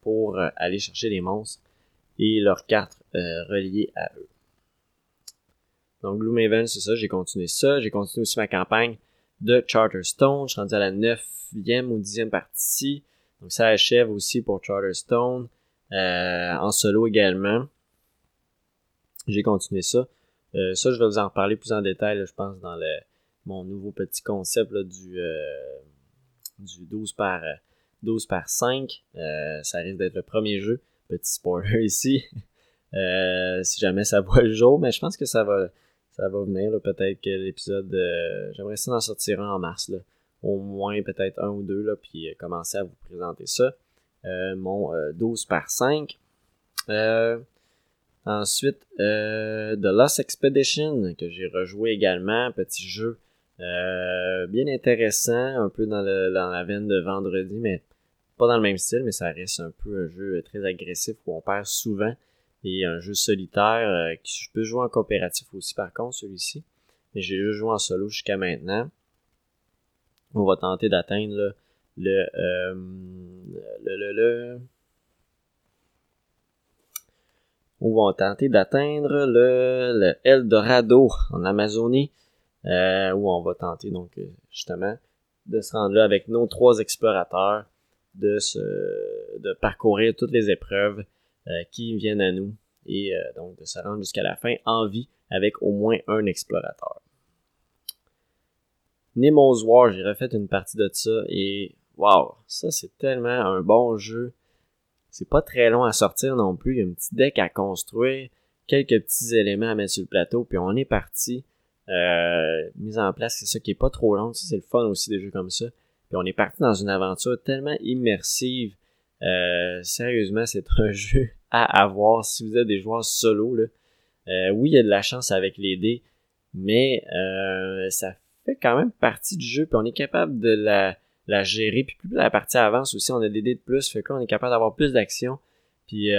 pour euh, aller chercher les monstres et leurs cartes euh, reliées à eux. Donc Gloomhaven, c'est ça, j'ai continué ça. J'ai continué aussi ma campagne de Charterstone. Je suis rendu à la 9e ou 10e partie. Donc ça achève aussi pour Charterstone. Euh, en solo également. J'ai continué ça. Euh, ça, je vais vous en reparler plus en détail, je pense, dans le, mon nouveau petit concept du, euh, du 12 par 12 par 5. Euh, ça risque d'être le premier jeu. Petit spoiler ici. Euh, si jamais ça voit le jour, mais je pense que ça va ça va venir. Peut-être que l'épisode. J'aimerais ça en sortir un en mars. Là. Au moins peut-être un ou deux, là, puis commencer à vous présenter ça. mon 12 par 5. ensuite, The Lost Expedition, que j'ai rejoué également, petit jeu euh, bien intéressant, un peu dans, le, la veine de vendredi, mais pas dans le même style, mais ça reste un peu un jeu très agressif où on perd souvent. Et un jeu solitaire euh, qui je peux jouer en coopératif aussi par contre celui-ci. Mais j'ai juste joué en solo jusqu'à maintenant. On va tenter d'atteindre le, euh, le, le, le, On va tenter d'atteindre le, le Eldorado en Amazonie. Euh, où on va tenter donc euh, justement de se rendre là avec nos trois explorateurs, de se, de parcourir toutes les épreuves euh, qui viennent à nous et donc de se rendre jusqu'à la fin en vie avec au moins un explorateur. Nemo's War, j'ai refait une partie de ça et waouh, ça c'est tellement un bon jeu. C'est pas très long à sortir non plus, il y a un petit deck à construire, quelques petits éléments à mettre sur le plateau, puis on est parti. Euh, mise en place, c'est ça qui est pas trop long. C'est le fun aussi des jeux comme ça. Puis on est parti dans une aventure tellement immersive. Euh, sérieusement, c'est un jeu à avoir si vous êtes des joueurs solo. Là. Euh, oui, il y a de la chance avec les dés, mais ça fait quand même partie du jeu. Puis on est capable de la, la gérer. Puis plus la partie avance aussi, on a des dés de plus. Fait qu'on est capable d'avoir plus d'action. Puis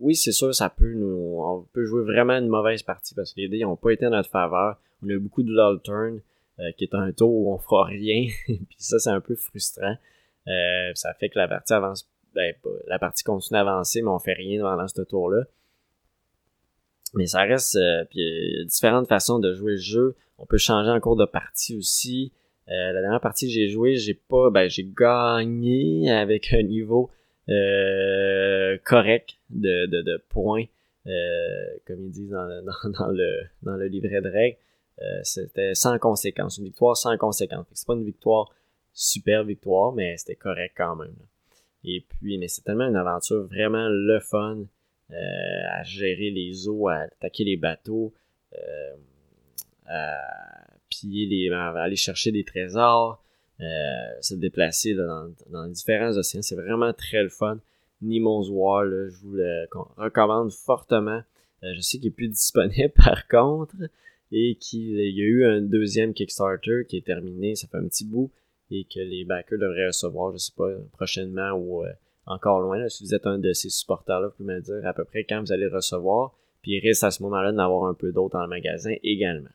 oui, c'est sûr, ça peut nous. On peut jouer vraiment une mauvaise partie parce que les dés n'ont pas été en notre faveur. On a eu beaucoup de lull turn, euh, qui est un tour où on fera rien. puis ça, c'est un peu frustrant. Euh, ça fait que la partie avance. Ben, la partie continue d'avancer, mais on fait rien pendant ce tour-là. Mais ça reste. Euh, puis il y a différentes façons de jouer le jeu. On peut changer en cours de partie aussi. la dernière partie que j'ai joué, j'ai pas. Ben, j'ai gagné avec un niveau euh, correct de, points, euh, comme ils disent dans, le, livret de règles. Euh, c'était sans conséquence, une victoire sans conséquence. C'est pas une victoire, super victoire, mais c'était correct quand même. Et puis, mais c'est tellement une aventure vraiment le fun à gérer les eaux, à attaquer les bateaux, à piller les, à aller chercher des trésors, se déplacer dans, dans, différents océans. C'est vraiment très le fun. Nemo's War, je vous le recommande fortement. Euh, je sais qu'il est plus disponible par contre et qu'il y a eu un deuxième Kickstarter qui est terminé, ça fait un petit bout et que les backers devraient recevoir, je sais pas, prochainement ou euh, encore loin. si vous êtes un de ces supporters-là, vous pouvez me dire à peu près quand vous allez recevoir. Puis il risque à ce moment-là d'avoir un peu d'autres dans le magasin également.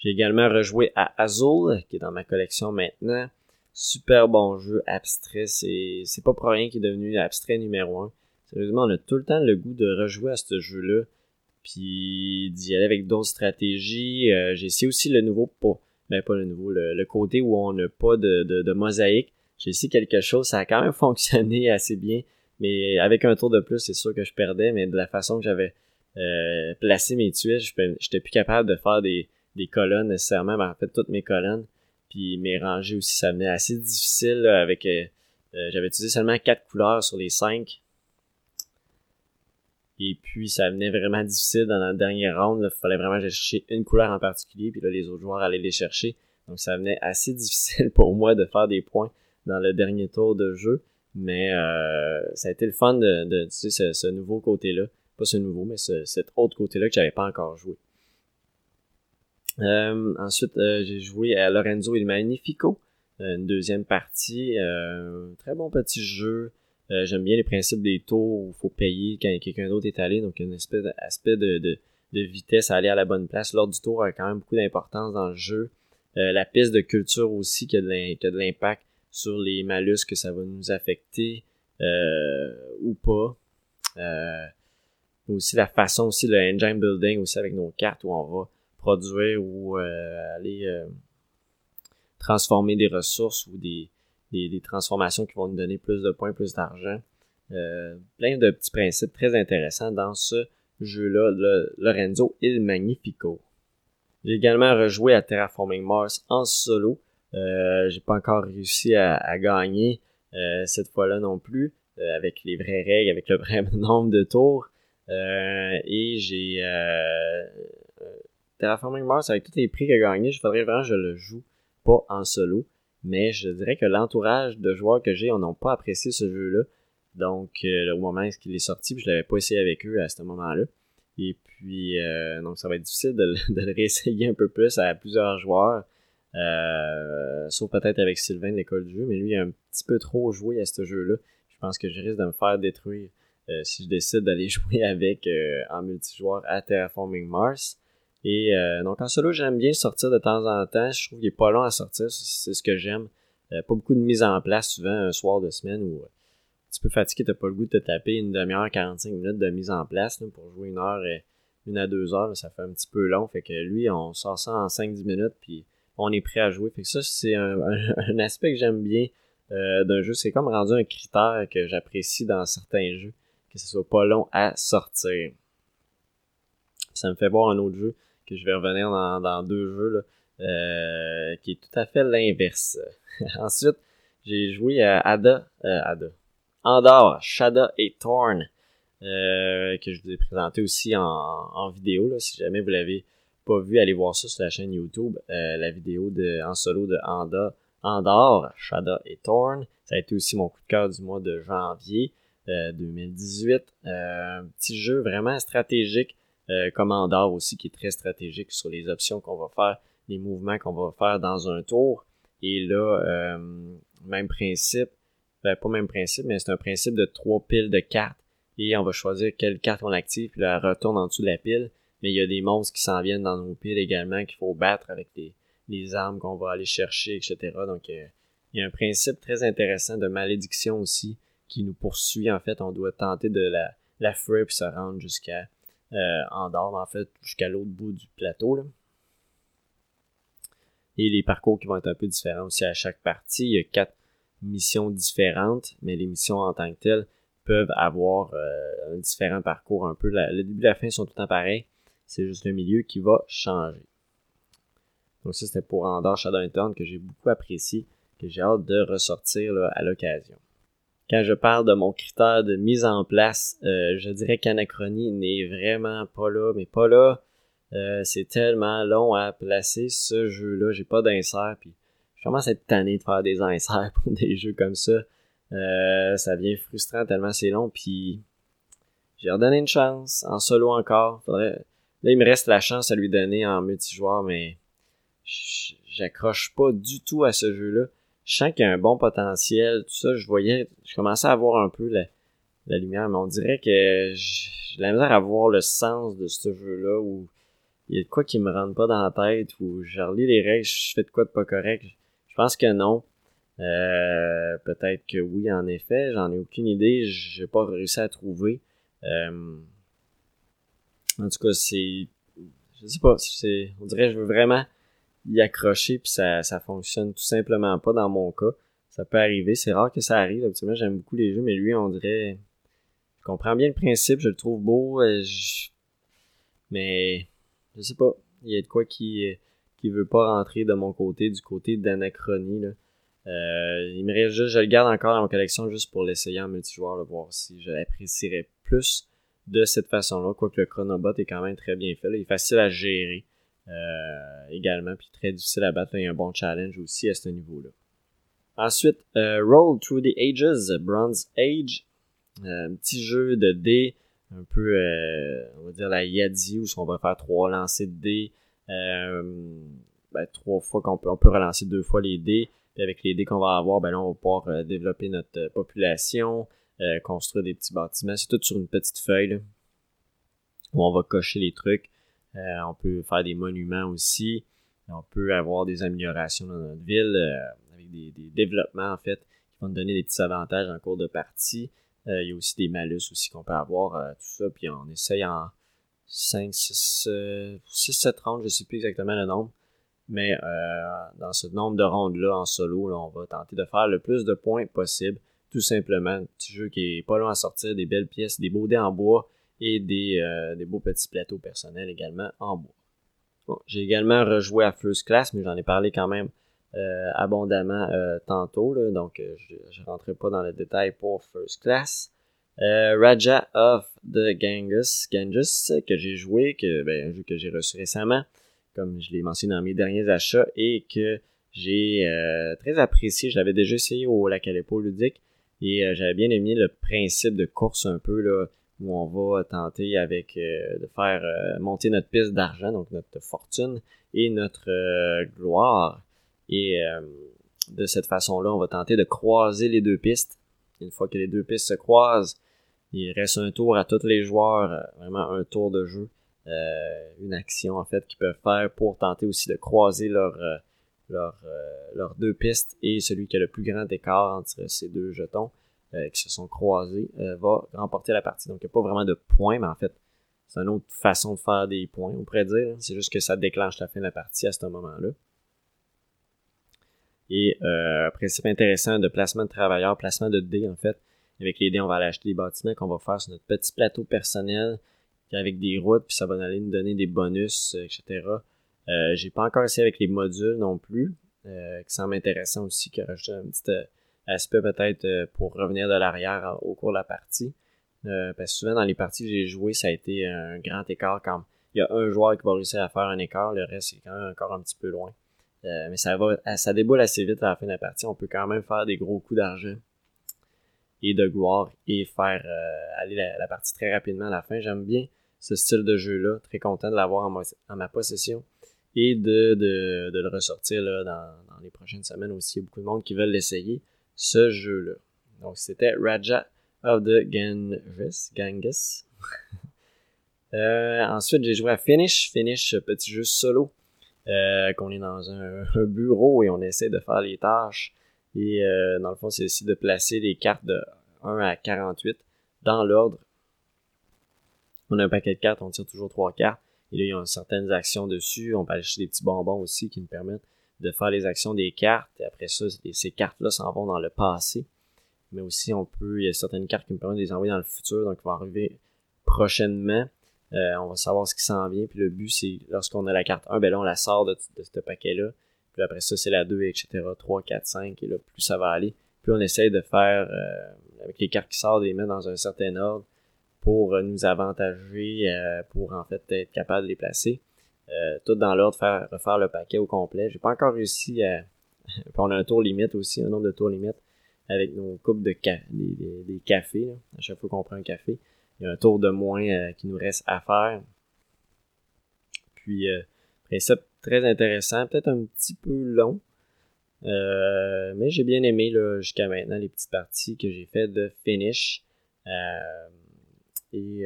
J'ai également rejoué à Azul, qui est dans ma collection maintenant. Super bon jeu, abstrait. C'est, c'est pas pour rien qu'il est devenu abstrait numéro 1. Sérieusement, on a tout le temps le goût de rejouer à ce jeu-là. Puis d'y aller avec d'autres stratégies. Euh, j'ai essayé aussi le nouveau, mais pas le nouveau, le, côté où on n'a pas de, de, mosaïque. J'ai essayé quelque chose, ça a quand même fonctionné assez bien, mais avec un tour de plus, c'est sûr que je perdais, mais de la façon que j'avais euh, placé mes tuiles, j'étais plus capable de faire des, des colonnes nécessairement, ben, en fait toutes mes colonnes, puis mes rangées aussi, ça venait assez difficile avec... Euh, euh, j'avais utilisé seulement quatre couleurs sur les cinq. Et puis ça venait vraiment difficile dans la dernière round. Il fallait vraiment chercher une couleur en particulier, puis là les autres joueurs allaient les chercher. Donc ça venait assez difficile pour moi de faire des points dans le dernier tour de jeu. Mais euh, ça a été le fun de, de ce, ce, nouveau côté-là. Pas ce nouveau, mais ce, cet autre côté-là que j'avais pas encore joué. Euh, ensuite, euh, j'ai joué à Lorenzo il Magnifico, une deuxième partie. très bon petit jeu. J'aime bien les principes des tours où il faut payer quand quelqu'un d'autre est allé, donc une espèce d'aspect de, de, de, vitesse à aller à la bonne place. Lors du tour a quand même beaucoup d'importance dans le jeu. la piste de culture aussi qui a de l'impact sur les malus que ça va nous affecter ou pas. aussi la façon aussi le engine building aussi avec nos cartes où on va produire ou euh, aller euh, transformer des ressources ou des, des, transformations qui vont nous donner plus de points, plus d'argent. Euh, plein de petits principes très intéressants dans ce jeu-là, Lorenzo Il Magnifico. J'ai également rejoué à Terraforming Mars en solo. Euh, j'ai pas encore réussi à, à gagner cette fois-là non plus, avec les vraies règles, avec le vrai nombre de tours. et j'ai Terraforming Mars, avec tous les prix qu'il a gagné, je voudrais vraiment que je le joue pas en solo. Mais je dirais que l'entourage de joueurs que j'ai, on n'a pas apprécié ce jeu-là. Donc, euh, au moment où il est sorti, je l'avais pas essayé avec eux à ce moment-là. Et puis, euh, donc ça va être difficile de, le réessayer un peu plus à plusieurs joueurs. Euh, sauf peut-être avec Sylvain de l'école du jeu, mais lui il a un petit peu trop joué à ce jeu-là. Je pense que je risque de me faire détruire si je décide d'aller jouer avec en multijoueur à Terraforming Mars. Et euh, donc en solo, j'aime bien sortir de temps en temps. Je trouve qu'il est pas long à sortir, c'est ce que j'aime. Euh, pas beaucoup de mise en place souvent un soir de semaine où euh, tu peux fatiguer, t'as pas le goût de te taper une demi-heure, 45 minutes de mise en place pour jouer une heure une à deux heures, ça fait un petit peu long. Fait que lui, on sort ça en 5-10 minutes puis on est prêt à jouer. Fait que ça, c'est un, aspect que j'aime bien d'un jeu. C'est comme rendu un critère que j'apprécie dans certains jeux, que ce soit pas long à sortir. Ça me fait voir un autre jeu que je vais revenir dans, deux jeux, là, euh, qui est tout à fait l'inverse. Ensuite, j'ai joué à Ada, euh, Ada, Andor, Shada et Torn, euh, que je vous ai présenté aussi en, vidéo. Là, si jamais vous l'avez pas vu, allez voir ça sur la chaîne YouTube, la vidéo de, en solo de Anda, Andor, Shada et Torn. Ça a été aussi mon coup de cœur du mois de janvier 2018. un petit jeu vraiment stratégique euh, Commandeur aussi qui est très stratégique sur les options qu'on va faire, les mouvements qu'on va faire dans un tour. Et là, euh, même principe, ben, pas même principe, mais c'est un principe de trois piles de cartes. Et on va choisir quelle carte on active, puis là, elle retourne en dessous de la pile. Mais il y a des monstres qui s'en viennent dans nos piles également qu'il faut battre avec les, armes qu'on va aller chercher, etc. Donc, euh, il y a un principe très intéressant de malédiction aussi qui nous poursuit. En fait, on doit tenter de la, la fuir puis se rendre jusqu'à euh, en fait, jusqu'à l'autre bout du plateau. Là. Et les parcours qui vont être un peu différents aussi à chaque partie. Il y a quatre missions différentes, mais les missions en tant que telles peuvent avoir euh, un différent parcours un peu. le début et la fin sont tout le temps pareils. C'est juste le milieu qui va changer. Donc ça, c'était pour Andor Shadowton que j'ai beaucoup apprécié, que j'ai hâte de ressortir à l'occasion. Quand je parle de mon critère de mise en place, euh, je dirais qu'Anachronie n'est vraiment pas là, mais pas là. Euh, c'est tellement long à placer ce jeu-là. J'ai pas d'insert, puis je commence à être tanné de faire des inserts pour des jeux comme ça. Euh, ça devient frustrant tellement c'est long, puis j'ai redonné une chance en solo encore. Là, il me reste la chance à lui donner en multijoueur, mais j'accroche pas du tout à ce jeu-là je sens qu'il y a un bon potentiel, tout ça, je voyais, je commençais à voir un peu la, la lumière, mais on dirait que j'ai la misère à voir le sens de ce jeu-là, où il y a de quoi qui me rentre pas dans la tête, où je relis les règles, je fais de quoi de pas correct. Je pense que non. Euh, peut-être que oui, en effet, j'en ai aucune idée, j'ai pas réussi à trouver. Euh, en tout cas, c'est, je sais pas, c'est, on dirait que je veux vraiment y accrocher puis ça, ça fonctionne tout simplement pas dans mon cas. Ça peut arriver, c'est rare que ça arrive. Habituellement, j'aime beaucoup les jeux, mais lui, on dirait. Je comprends bien le principe, je le trouve beau. Euh, mais je sais pas. Il y a de quoi qui, qui veut pas rentrer de mon côté, du côté d'Anachronie. Euh, il me reste juste, je le garde encore dans ma collection juste pour l'essayer en multijoueur, là, voir si je l'apprécierais plus de cette façon-là. Quoique le Chronobot est quand même très bien fait. Il est facile à gérer euh, également, puis très difficile à battre. il y a un bon challenge aussi à ce niveau-là. Ensuite, euh, Roll Through the Ages, Bronze Age. Euh, un petit jeu de dés, un peu, on va dire la Yadi, où on va faire trois lancers de dés. Ben, trois fois qu'on peut, on peut relancer deux fois les dés. Puis avec les dés qu'on va avoir, ben là, on va pouvoir développer notre population, construire des petits bâtiments. C'est tout sur une petite feuille où on va cocher les trucs. On peut faire des monuments aussi. On peut avoir des améliorations dans notre ville des, développements en fait qui vont nous donner des petits avantages en cours de partie. Euh, il y a aussi des malus aussi qu'on peut avoir, euh, tout ça, puis on essaye en 5, 6, 6 7 rondes, je sais plus exactement le nombre. Mais euh, dans ce nombre de rondes-là, en solo, on va tenter de faire le plus de points possible. Tout simplement, un petit jeu qui est pas loin à sortir, des belles pièces, des beaux dés en bois et des, des beaux petits plateaux personnels également en bois. Bon, j'ai également rejoué à First Class, mais j'en ai parlé quand même euh, abondamment euh, tantôt, donc euh, je ne rentrerai pas dans le détail pour First Class. Raja of the Ganges, Ganges que j'ai joué, que, ben, un jeu que j'ai reçu récemment, comme je l'ai mentionné dans mes derniers achats, et que j'ai très apprécié. Je l'avais déjà essayé au Lac ludique, et j'avais bien aimé le principe de course un peu, là, où on va tenter avec de faire monter notre piste d'argent, donc notre fortune, et notre gloire. Et euh, de cette façon-là, on va tenter de croiser les deux pistes. Une fois que les deux pistes se croisent, il reste un tour à tous les joueurs, euh, vraiment un tour de jeu, euh, une action en fait qu'ils peuvent faire pour tenter aussi de croiser leurs leurs deux pistes et celui qui a le plus grand écart entre ces deux jetons qui se sont croisés va remporter la partie. Donc il n'y a pas vraiment de points, mais en fait c'est une autre façon de faire des points, on pourrait dire. C'est juste que ça déclenche la fin de la partie à ce moment-là. Et euh, principe intéressant de placement de travailleurs, placement de dés en fait. Avec les dés, on va aller acheter des bâtiments qu'on va faire sur notre petit plateau personnel avec des routes, puis ça va aller nous donner des bonus, euh, etc. Euh, j'ai pas encore essayé avec les modules non plus, euh, qui semble intéressant aussi, qui rajoute un petit euh, aspect peut-être pour revenir de l'arrière au cours de la partie. parce que souvent dans les parties que j'ai jouées, ça a été un grand écart quand il y a un joueur qui va réussir à faire un écart, le reste c'est quand même encore un petit peu loin. Euh, mais ça va, ça déboule assez vite à la fin de la partie. On peut quand même faire des gros coups d'argent et de gloire et faire euh, aller la, partie très rapidement à la fin. J'aime bien ce style de jeu-là. Très content de l'avoir en, ma possession et de, de, de le ressortir là, dans, dans, les prochaines semaines aussi. Il y a beaucoup de monde qui veulent l'essayer, ce jeu-là. Donc c'était Raja of the Ganges. Ganges. euh, ensuite, j'ai joué à Finish. Finish, petit jeu solo euh, qu'on est dans un, bureau et on essaie de faire les tâches. Et euh, dans le fond, c'est aussi de placer les cartes de 1 à 48 dans l'ordre. On a un paquet de cartes, on tire toujours trois cartes. Et là, il y a certaines actions dessus. On peut acheter des petits bonbons aussi qui nous permettent de faire les actions des cartes. Et après ça, ces cartes-là s'en vont dans le passé. Mais aussi, on peut, il y a certaines cartes qui me permettent de les envoyer dans le futur, donc ils vont arriver prochainement. Euh, on va savoir ce qui s'en vient. Puis le but, c'est lorsqu'on a la carte 1, ben là, on la sort de, ce paquet-là. Puis après ça, c'est la 2, etc. 3, 4, 5. Et là, plus ça va aller. Puis on essaye de faire, euh, avec les cartes qui sortent, les mettre dans un certain ordre pour euh, nous avantager, pour en fait être capable de les placer. Tout dans l'ordre, faire refaire le paquet au complet. J'ai pas encore réussi à. on a un tour limite aussi, un nombre de tours limite avec nos coupes de des, cafés. À chaque fois qu'on prend un café il y a un tour de moins euh, qui nous reste à faire. Puis, euh, principe très intéressant, peut-être un petit peu long, euh, mais j'ai bien aimé jusqu'à maintenant les petites parties que j'ai fait de finish. et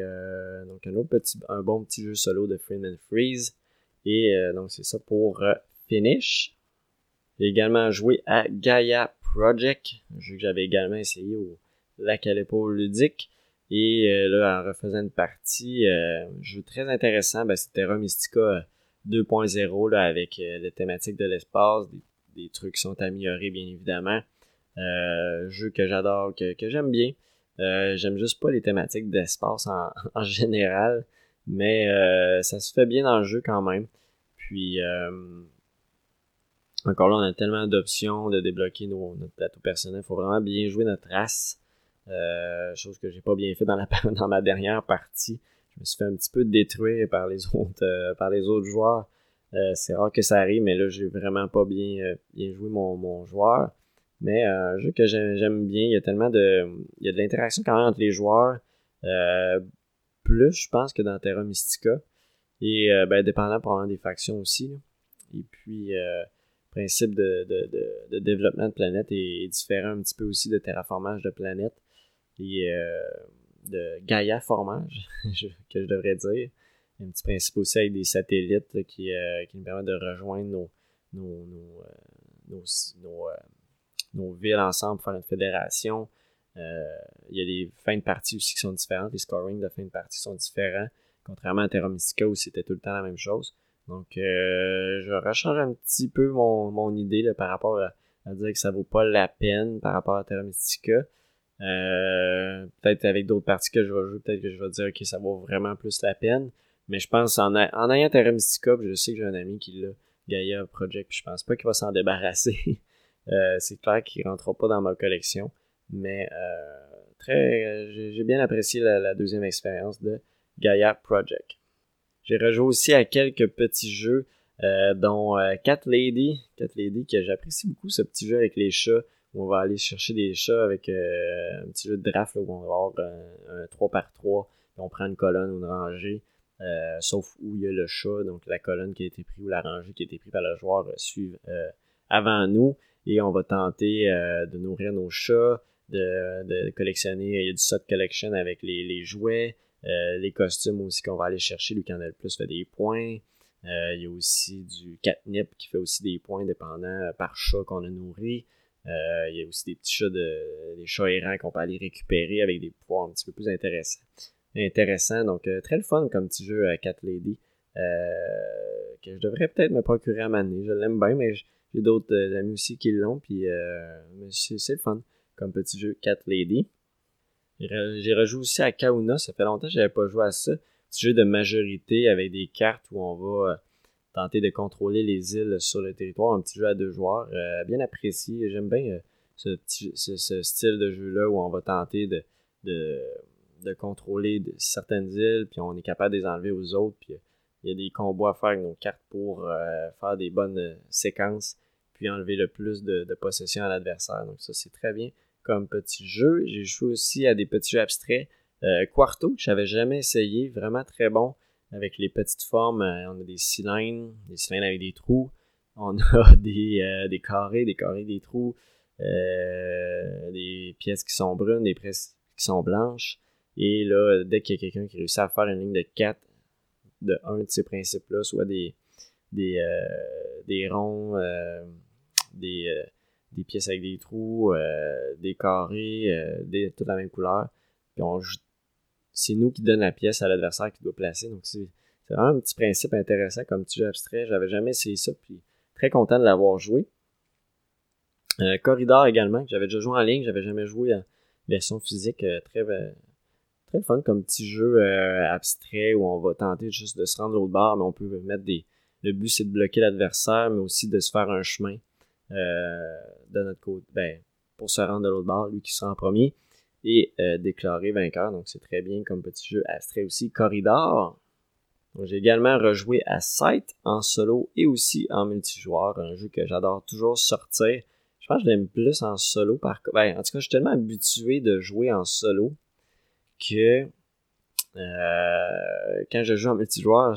donc un autre petit, un bon petit jeu solo de Freeman Freeze. Et donc c'est ça pour finish. J'ai également joué à Gaia Project, un jeu que j'avais également essayé au Lac Aleppo ludique. Et euh, là, en refaisant une partie, euh, un jeu très intéressant, ben, Terra Mystica 2.0 là, avec les thématiques de l'espace, des, trucs qui sont améliorés bien évidemment. jeu que j'adore, que, j'aime bien. j'aime juste pas les thématiques d'espace en, en, général, mais ça se fait bien dans le jeu quand même. Puis encore là, on a tellement d'options de débloquer nos, notre plateau personnel. Il faut vraiment bien jouer notre race. Euh, chose que j'ai pas bien fait dans, la, dans ma dernière partie. Je me suis fait un petit peu détruire par les autres, euh, par les autres joueurs. Euh, c'est rare que ça arrive, mais là, j'ai vraiment pas bien, bien joué mon, mon joueur. Mais un jeu que j'aime bien, il y a tellement de. Il y a de l'interaction quand même entre les joueurs. Plus, je pense, que dans Terra Mystica. Et ben, dépendant probablement des factions aussi. Et puis principe de, de, développement de planète est, différent un petit peu aussi de terraformage de planète et euh, de Gaia formage, que je devrais dire. Un petit principe aussi avec des satellites qui, euh, qui nous permettent de rejoindre nos, nos, nos, euh, nos, villes ensemble pour faire une fédération. Il y a des fins de partie aussi qui sont différentes. Les scoring de fin de partie sont différents. Contrairement à Terra Mystica où c'était tout le temps la même chose. Donc, euh, je rechange un petit peu mon, mon idée là, par rapport à, dire que ça vaut pas la peine par rapport à Terra Mystica. Euh, peut-être avec d'autres parties que je vais jouer, peut-être que je vais dire que ça vaut vraiment plus la peine. Mais je pense en, en ayant Terra Mystica, je sais que j'ai un ami qui l'a, Gaia Project, puis je pense pas qu'il va s'en débarrasser. euh, c'est clair qu'il rentrera pas dans ma collection. Mais euh, très j'ai bien apprécié la, deuxième expérience de Gaia Project. J'ai rejoué aussi à quelques petits jeux, euh, dont euh, Cat Lady. Cat Lady, que j'apprécie beaucoup ce petit jeu avec les chats, où on va aller chercher des chats avec euh, un petit jeu de draft, où on va avoir un, 3 par 3 on prend une colonne ou une rangée. sauf où il y a le chat, donc la colonne qui a été prise ou la rangée qui a été prise par le joueur suivre avant nous. Et on va tenter de nourrir nos chats, de, collectionner. Il y a du set collection avec les jouets. Euh, les costumes aussi qu'on va aller chercher, lui qui en a le plus fait des points. Euh, il y a aussi du catnip qui fait aussi des points dépendant euh, par chat qu'on a nourri. il y a aussi des petits chats de des chats errants qu'on peut aller récupérer avec des pouvoirs un petit peu plus intéressants. Intéressant, donc très le fun comme petit jeu à Cat Lady. que je devrais peut-être me procurer à m'amener. Je l'aime bien, mais j'ai d'autres amis aussi qui l'ont, puis c'est le fun comme petit jeu Cat Lady. J'ai rejoué aussi à Kauna, ça fait longtemps que j'avais pas joué à ça. Petit jeu de majorité avec des cartes où on va euh, tenter de contrôler les îles sur le territoire. Un petit jeu à deux joueurs, euh, bien apprécié. J'aime bien euh, ce, style de jeu-là où on va tenter de, contrôler certaines îles, puis on est capable de les enlever aux autres. Il y a des combos à faire avec nos cartes pour faire des bonnes séquences, enlever le plus de, de possession à l'adversaire. Donc ça, c'est très bien comme petit jeu. J'ai joué aussi à des petits jeux abstraits. Euh, Quarto, que j'avais jamais essayé, vraiment très bon avec les petites formes. Euh, on a des cylindres, des cylindres avec des trous. On a des, euh, des carrés, des carrés, des trous, des pièces qui sont brunes, des pièces qui sont blanches. Et là, dès qu'il y a quelqu'un qui réussit à faire une ligne de 4 de un de ces principes-là, soit des, des, des ronds, des, des pièces avec des trous, euh, des carrés, euh, des, toute la même couleur. C'est nous qui donne la pièce à l'adversaire qui doit placer. Donc c'est vraiment un petit principe intéressant comme petit jeu abstrait. J'avais jamais essayé ça, puis très content de l'avoir joué. Euh, Corridor également, que j'avais déjà joué en ligne, j'avais jamais joué en version physique. très très fun comme petit jeu abstrait où on va tenter juste de se rendre l'autre bord, mais on peut mettre des. Le but c'est de bloquer l'adversaire, mais aussi de se faire un chemin. Euh, de notre côté, ben, pour se rendre de l'autre bord, lui qui sera en premier, et euh, déclarer vainqueur. Donc c'est très bien comme petit jeu abstrait aussi. Corridor. J'ai également rejoué à Sight en solo et aussi en multijoueur, un jeu que j'adore toujours sortir. Je pense que je l'aime plus en solo par ben, en tout cas, je suis tellement habitué de jouer en solo que euh, quand je joue en multijoueur,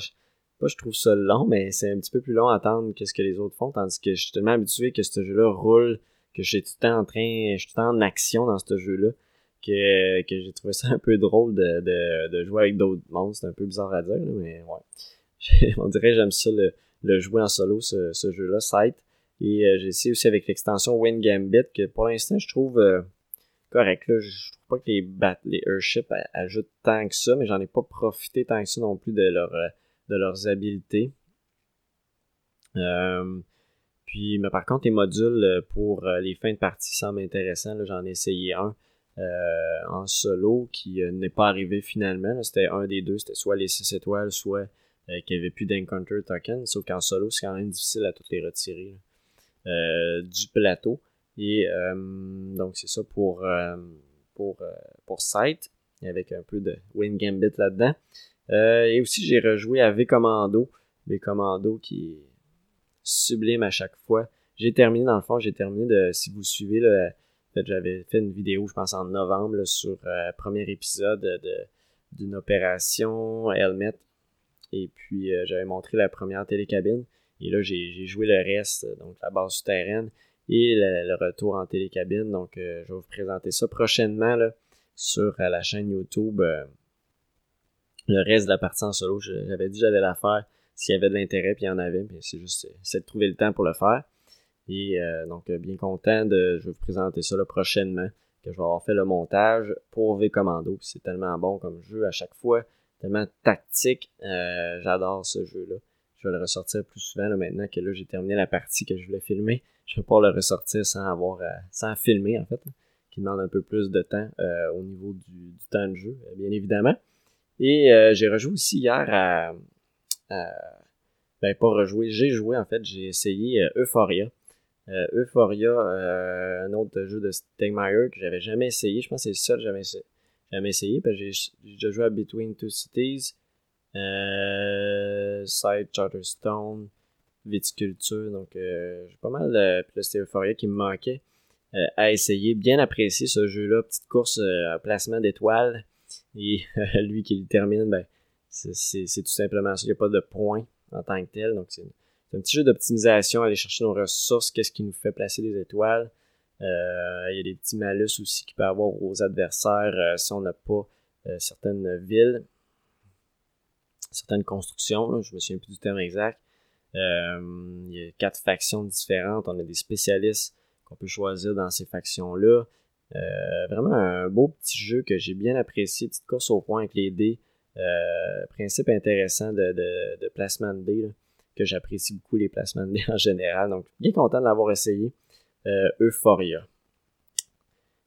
pas je trouve ça long, mais c'est un petit peu plus long à attendre que ce que les autres font, tandis que je suis tellement habitué que ce jeu-là roule, que je suis tout le temps en train, je suis tout le temps en action dans ce jeu-là, que, que j'ai trouvé ça un peu drôle de, de, de jouer avec d'autres monstres. C'est un peu bizarre à dire, mais ouais. On dirait j'aime ça le, le, jouer en solo, ce, ce jeu-là, Sight. Et euh, j'ai essayé aussi avec l'extension Win Gambit, que pour l'instant, je trouve euh, correct. Là. Je trouve pas que les, bat les Airships ajoutent tant que ça, mais j'en ai pas profité tant que ça non plus de leur... Euh, de leurs habiletés. puis, mais par contre, les modules pour les fins de partie semblent intéressants. J'en ai essayé un en solo qui n'est pas arrivé finalement. C'était un des deux, c'était soit les 6 étoiles, soit qu'il n'y avait plus d'encounter token. Sauf qu'en solo, c'est quand même difficile à toutes les retirer du plateau. Et donc, c'est ça pour, pour, pour Site, avec un peu de Win Gambit là-dedans. Euh, et aussi, j'ai rejoué à V-Commando. V-Commando qui est sublime à chaque fois. J'ai terminé, dans le fond, j'ai terminé de, si vous suivez, j'avais fait une vidéo, je pense, en novembre, sur le euh, premier épisode de, d'une opération Helmet. Et puis, euh, j'avais montré la première télécabine. Et là, j'ai, joué le reste, donc la base souterraine et le, retour en télécabine. Donc, je vais vous présenter ça prochainement là, sur la chaîne YouTube le reste de la partie en solo, j'avais dit j'allais la faire s'il y avait de l'intérêt, puis il y en avait, mais c'est juste c'est de trouver le temps pour le faire. Et euh, donc, euh, bien content de je vais vous présenter ça là, prochainement, que je vais avoir fait le montage pour V-Commando. C'est tellement bon comme jeu à chaque fois, tellement tactique. Euh, j'adore ce jeu-là. Je vais le ressortir plus souvent là, maintenant que là j'ai terminé la partie que je voulais filmer. Je vais pas le ressortir sans avoir sans filmer en fait, qui demande un peu plus de temps au niveau du, du temps de jeu, bien évidemment. Et euh, j'ai rejoué aussi hier à, Ben, pas rejoué, j'ai joué en fait, j'ai essayé euh, Euphoria. Euh, Euphoria, un autre jeu de Stegmaier que j'avais jamais essayé. Je pense que c'est le seul que j'avais jamais essayé. Parce j'ai déjà joué à Between Two Cities, Side Charterstone, Viticulture. Donc j'ai pas mal. Puis c'était Euphoria qui me manquait à essayer. Bien apprécié ce jeu-là. Petite course à placement d'étoiles. Et lui qui le termine, ben, c'est tout simplement ça. Il n'y a pas de point en tant que tel. Donc, c'est un petit jeu d'optimisation, aller chercher nos ressources, qu'est-ce qui nous fait placer des étoiles. Euh, il y a des petits malus aussi qu'il peut avoir aux adversaires euh, si on n'a pas euh, certaines villes, certaines constructions. je me souviens plus du terme exact. il y a quatre factions différentes. On a des spécialistes qu'on peut choisir dans ces factions-là. Euh, vraiment un beau petit jeu que j'ai bien apprécié, petite course au point avec les dés. Euh, principe intéressant de, placement de dés, que j'apprécie beaucoup les placements de dés en général. Donc, bien content de l'avoir essayé. Euh, Euphoria.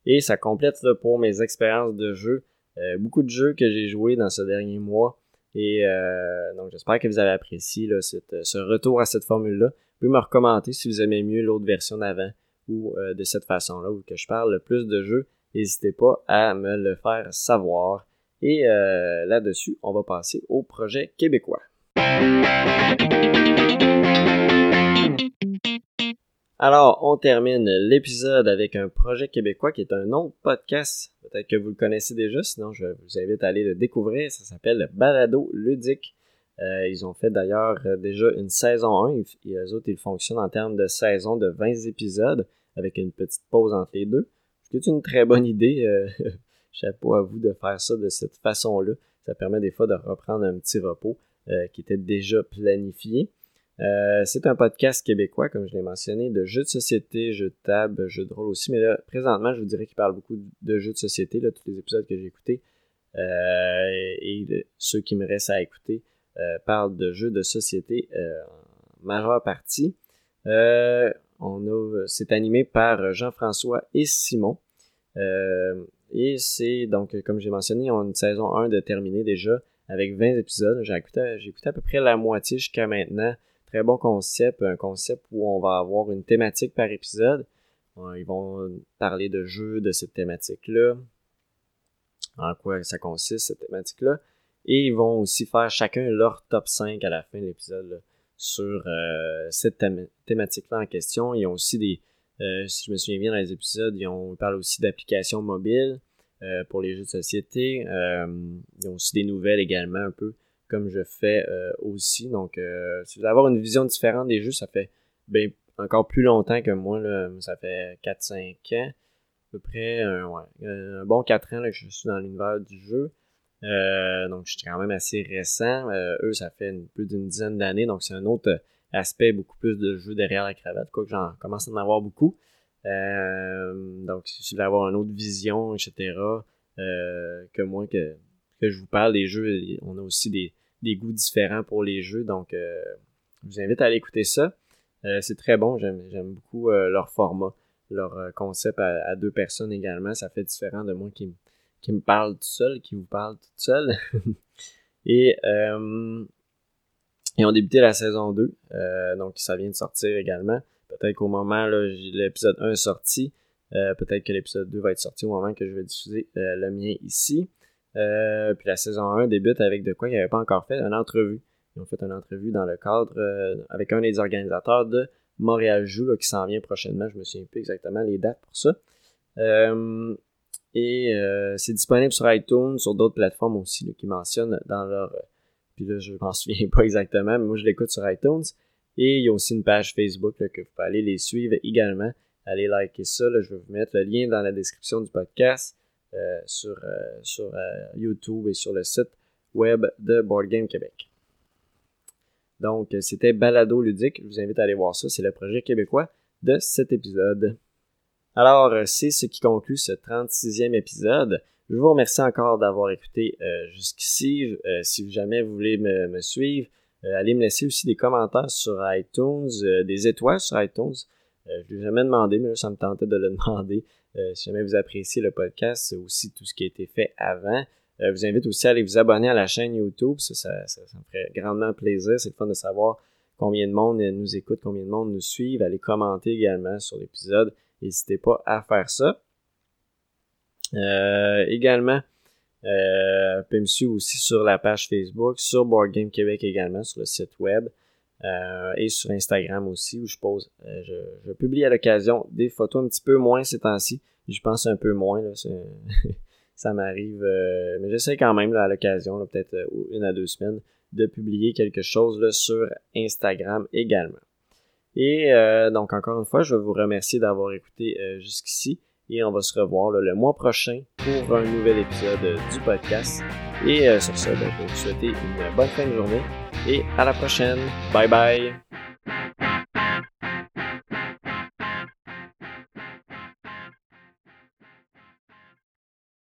Et ça complète pour mes expériences de jeu. beaucoup de jeux que j'ai joués dans ce dernier mois. Et donc, j'espère que vous avez apprécié ce retour à cette formule-là. Vous pouvez me recommander si vous aimez mieux l'autre version d'avant ou euh, de cette façon-là, ou que je parle le plus de jeux, n'hésitez pas à me le faire savoir. Et euh, là-dessus, on va passer au projet québécois. Alors, on termine l'épisode avec un projet québécois qui est un autre podcast. Peut-être que vous le connaissez déjà, sinon je vous invite à aller le découvrir. Ça s'appelle Balado Ludique. Euh, ils ont fait d'ailleurs déjà une saison 1 et les autres, ils fonctionnent en termes de saison de 20 épisodes avec une petite pause entre les deux. C'est une très bonne idée. Euh, chapeau à vous de faire ça de cette façon-là. Ça permet des fois de reprendre un petit repos euh, qui était déjà planifié. Euh, c'est un podcast québécois, comme je l'ai mentionné, de jeux de société, jeux de table, jeux de rôle aussi. Mais là, présentement, je vous dirais qu'il parle beaucoup de jeux de société, là, tous les épisodes que j'ai écoutés. et ceux qui me restent à écouter parlent de jeux de société en majeure partie. On a, c'est animé par Jean-François et Simon. Euh, et c'est donc, comme j'ai mentionné, on une saison 1 de terminer déjà avec 20 épisodes. J'ai écouté, j'ai écouté à peu près la moitié jusqu'à maintenant. Très bon concept, un concept où on va avoir une thématique par épisode. Euh, ils vont parler de jeux de cette thématique-là, en quoi ça consiste cette thématique-là. Et ils vont aussi faire chacun leur top 5 à la fin de l'épisode sur euh, cette thématique-là en question. Ils ont aussi des, euh, si je me souviens bien dans les épisodes, ils, parlent aussi d'applications mobiles euh, pour les jeux de société. ils ont aussi des nouvelles également, un peu comme je fais aussi. Donc, si vous voulez avoir une vision différente des jeux, ça fait ben, encore plus longtemps que moi. Ça fait 4-5 ans, à peu près un, bon 4 ans que je suis dans l'univers du jeu. Euh, donc, je suis quand même assez récent. Euh, eux, ça fait plus d'une dizaine d'années, donc c'est un autre aspect, beaucoup plus de jeu derrière la cravate, quoique j'en commence à en avoir beaucoup. Euh, donc, si vous voulez avoir une autre vision, etc., que moi, que, que je vous parle des jeux, on a aussi des, des goûts différents pour les jeux, donc je vous invite à aller écouter ça. c'est très bon, j'aime beaucoup leur format, leur concept à, deux personnes également. Ça fait différent de moi qui, qui me parle tout seul, qui vous parle tout seul. Et ils ont débuté la saison 2, donc ça vient de sortir également. Peut-être qu'au moment, l'épisode 1 est sorti, euh, peut-être que l'épisode 2 va être sorti au moment que je vais diffuser euh, le mien ici. Euh, puis la saison 1 débute avec de quoi ils n'avaient pas encore fait, une entrevue. Ils ont fait une entrevue dans le cadre avec un des organisateurs de Montréal Joue qui s'en vient prochainement. Je me souviens plus exactement les dates pour ça. Et c'est disponible sur iTunes, sur d'autres plateformes aussi qui mentionnent dans leur. puis là, je m'en souviens pas exactement, mais moi je l'écoute sur iTunes. Et il y a aussi une page Facebook que vous pouvez aller les suivre également. Allez liker ça. je vais vous mettre le lien dans la description du podcast euh, sur, euh, sur euh, YouTube et sur le site web de Board Game Québec. Donc, c'était Balado Ludique. Je vous invite à aller voir ça. C'est le projet québécois de cet épisode. Alors, c'est ce qui conclut ce 36e épisode. Je vous remercie encore d'avoir écouté jusqu'ici. si jamais vous voulez me suivre, euh, allez me laisser aussi des commentaires sur iTunes, euh, des étoiles sur iTunes. Euh, je ne l'ai jamais demandé, mais là, ça me tentait de le demander. si jamais vous appréciez le podcast, c'est aussi tout ce qui a été fait avant. je vous invite aussi à aller vous abonner à la chaîne YouTube. Ça, ça, ça, me ferait grandement plaisir. C'est le fun de savoir combien de monde nous écoute, combien de monde nous suit. Allez commenter également sur l'épisode. N'hésitez pas à faire ça. également, euh, me suivre aussi sur la page Facebook, sur Board Game Québec également, sur le site web. Euh, et sur Instagram aussi où je pose, euh, je, publie à l'occasion des photos un petit peu moins ces temps-ci. Je pense un peu moins, là, ça m'arrive, euh, mais j'essaie quand même là, à l'occasion, peut-être une à deux semaines, de publier quelque chose là, sur Instagram également. Et donc encore une fois, je veux vous remercier d'avoir écouté jusqu'ici. Et on va se revoir le mois prochain pour un nouvel épisode du podcast. Et euh, sur ce, ben, je vais vous souhaiter une bonne fin de journée et à la prochaine. Bye bye.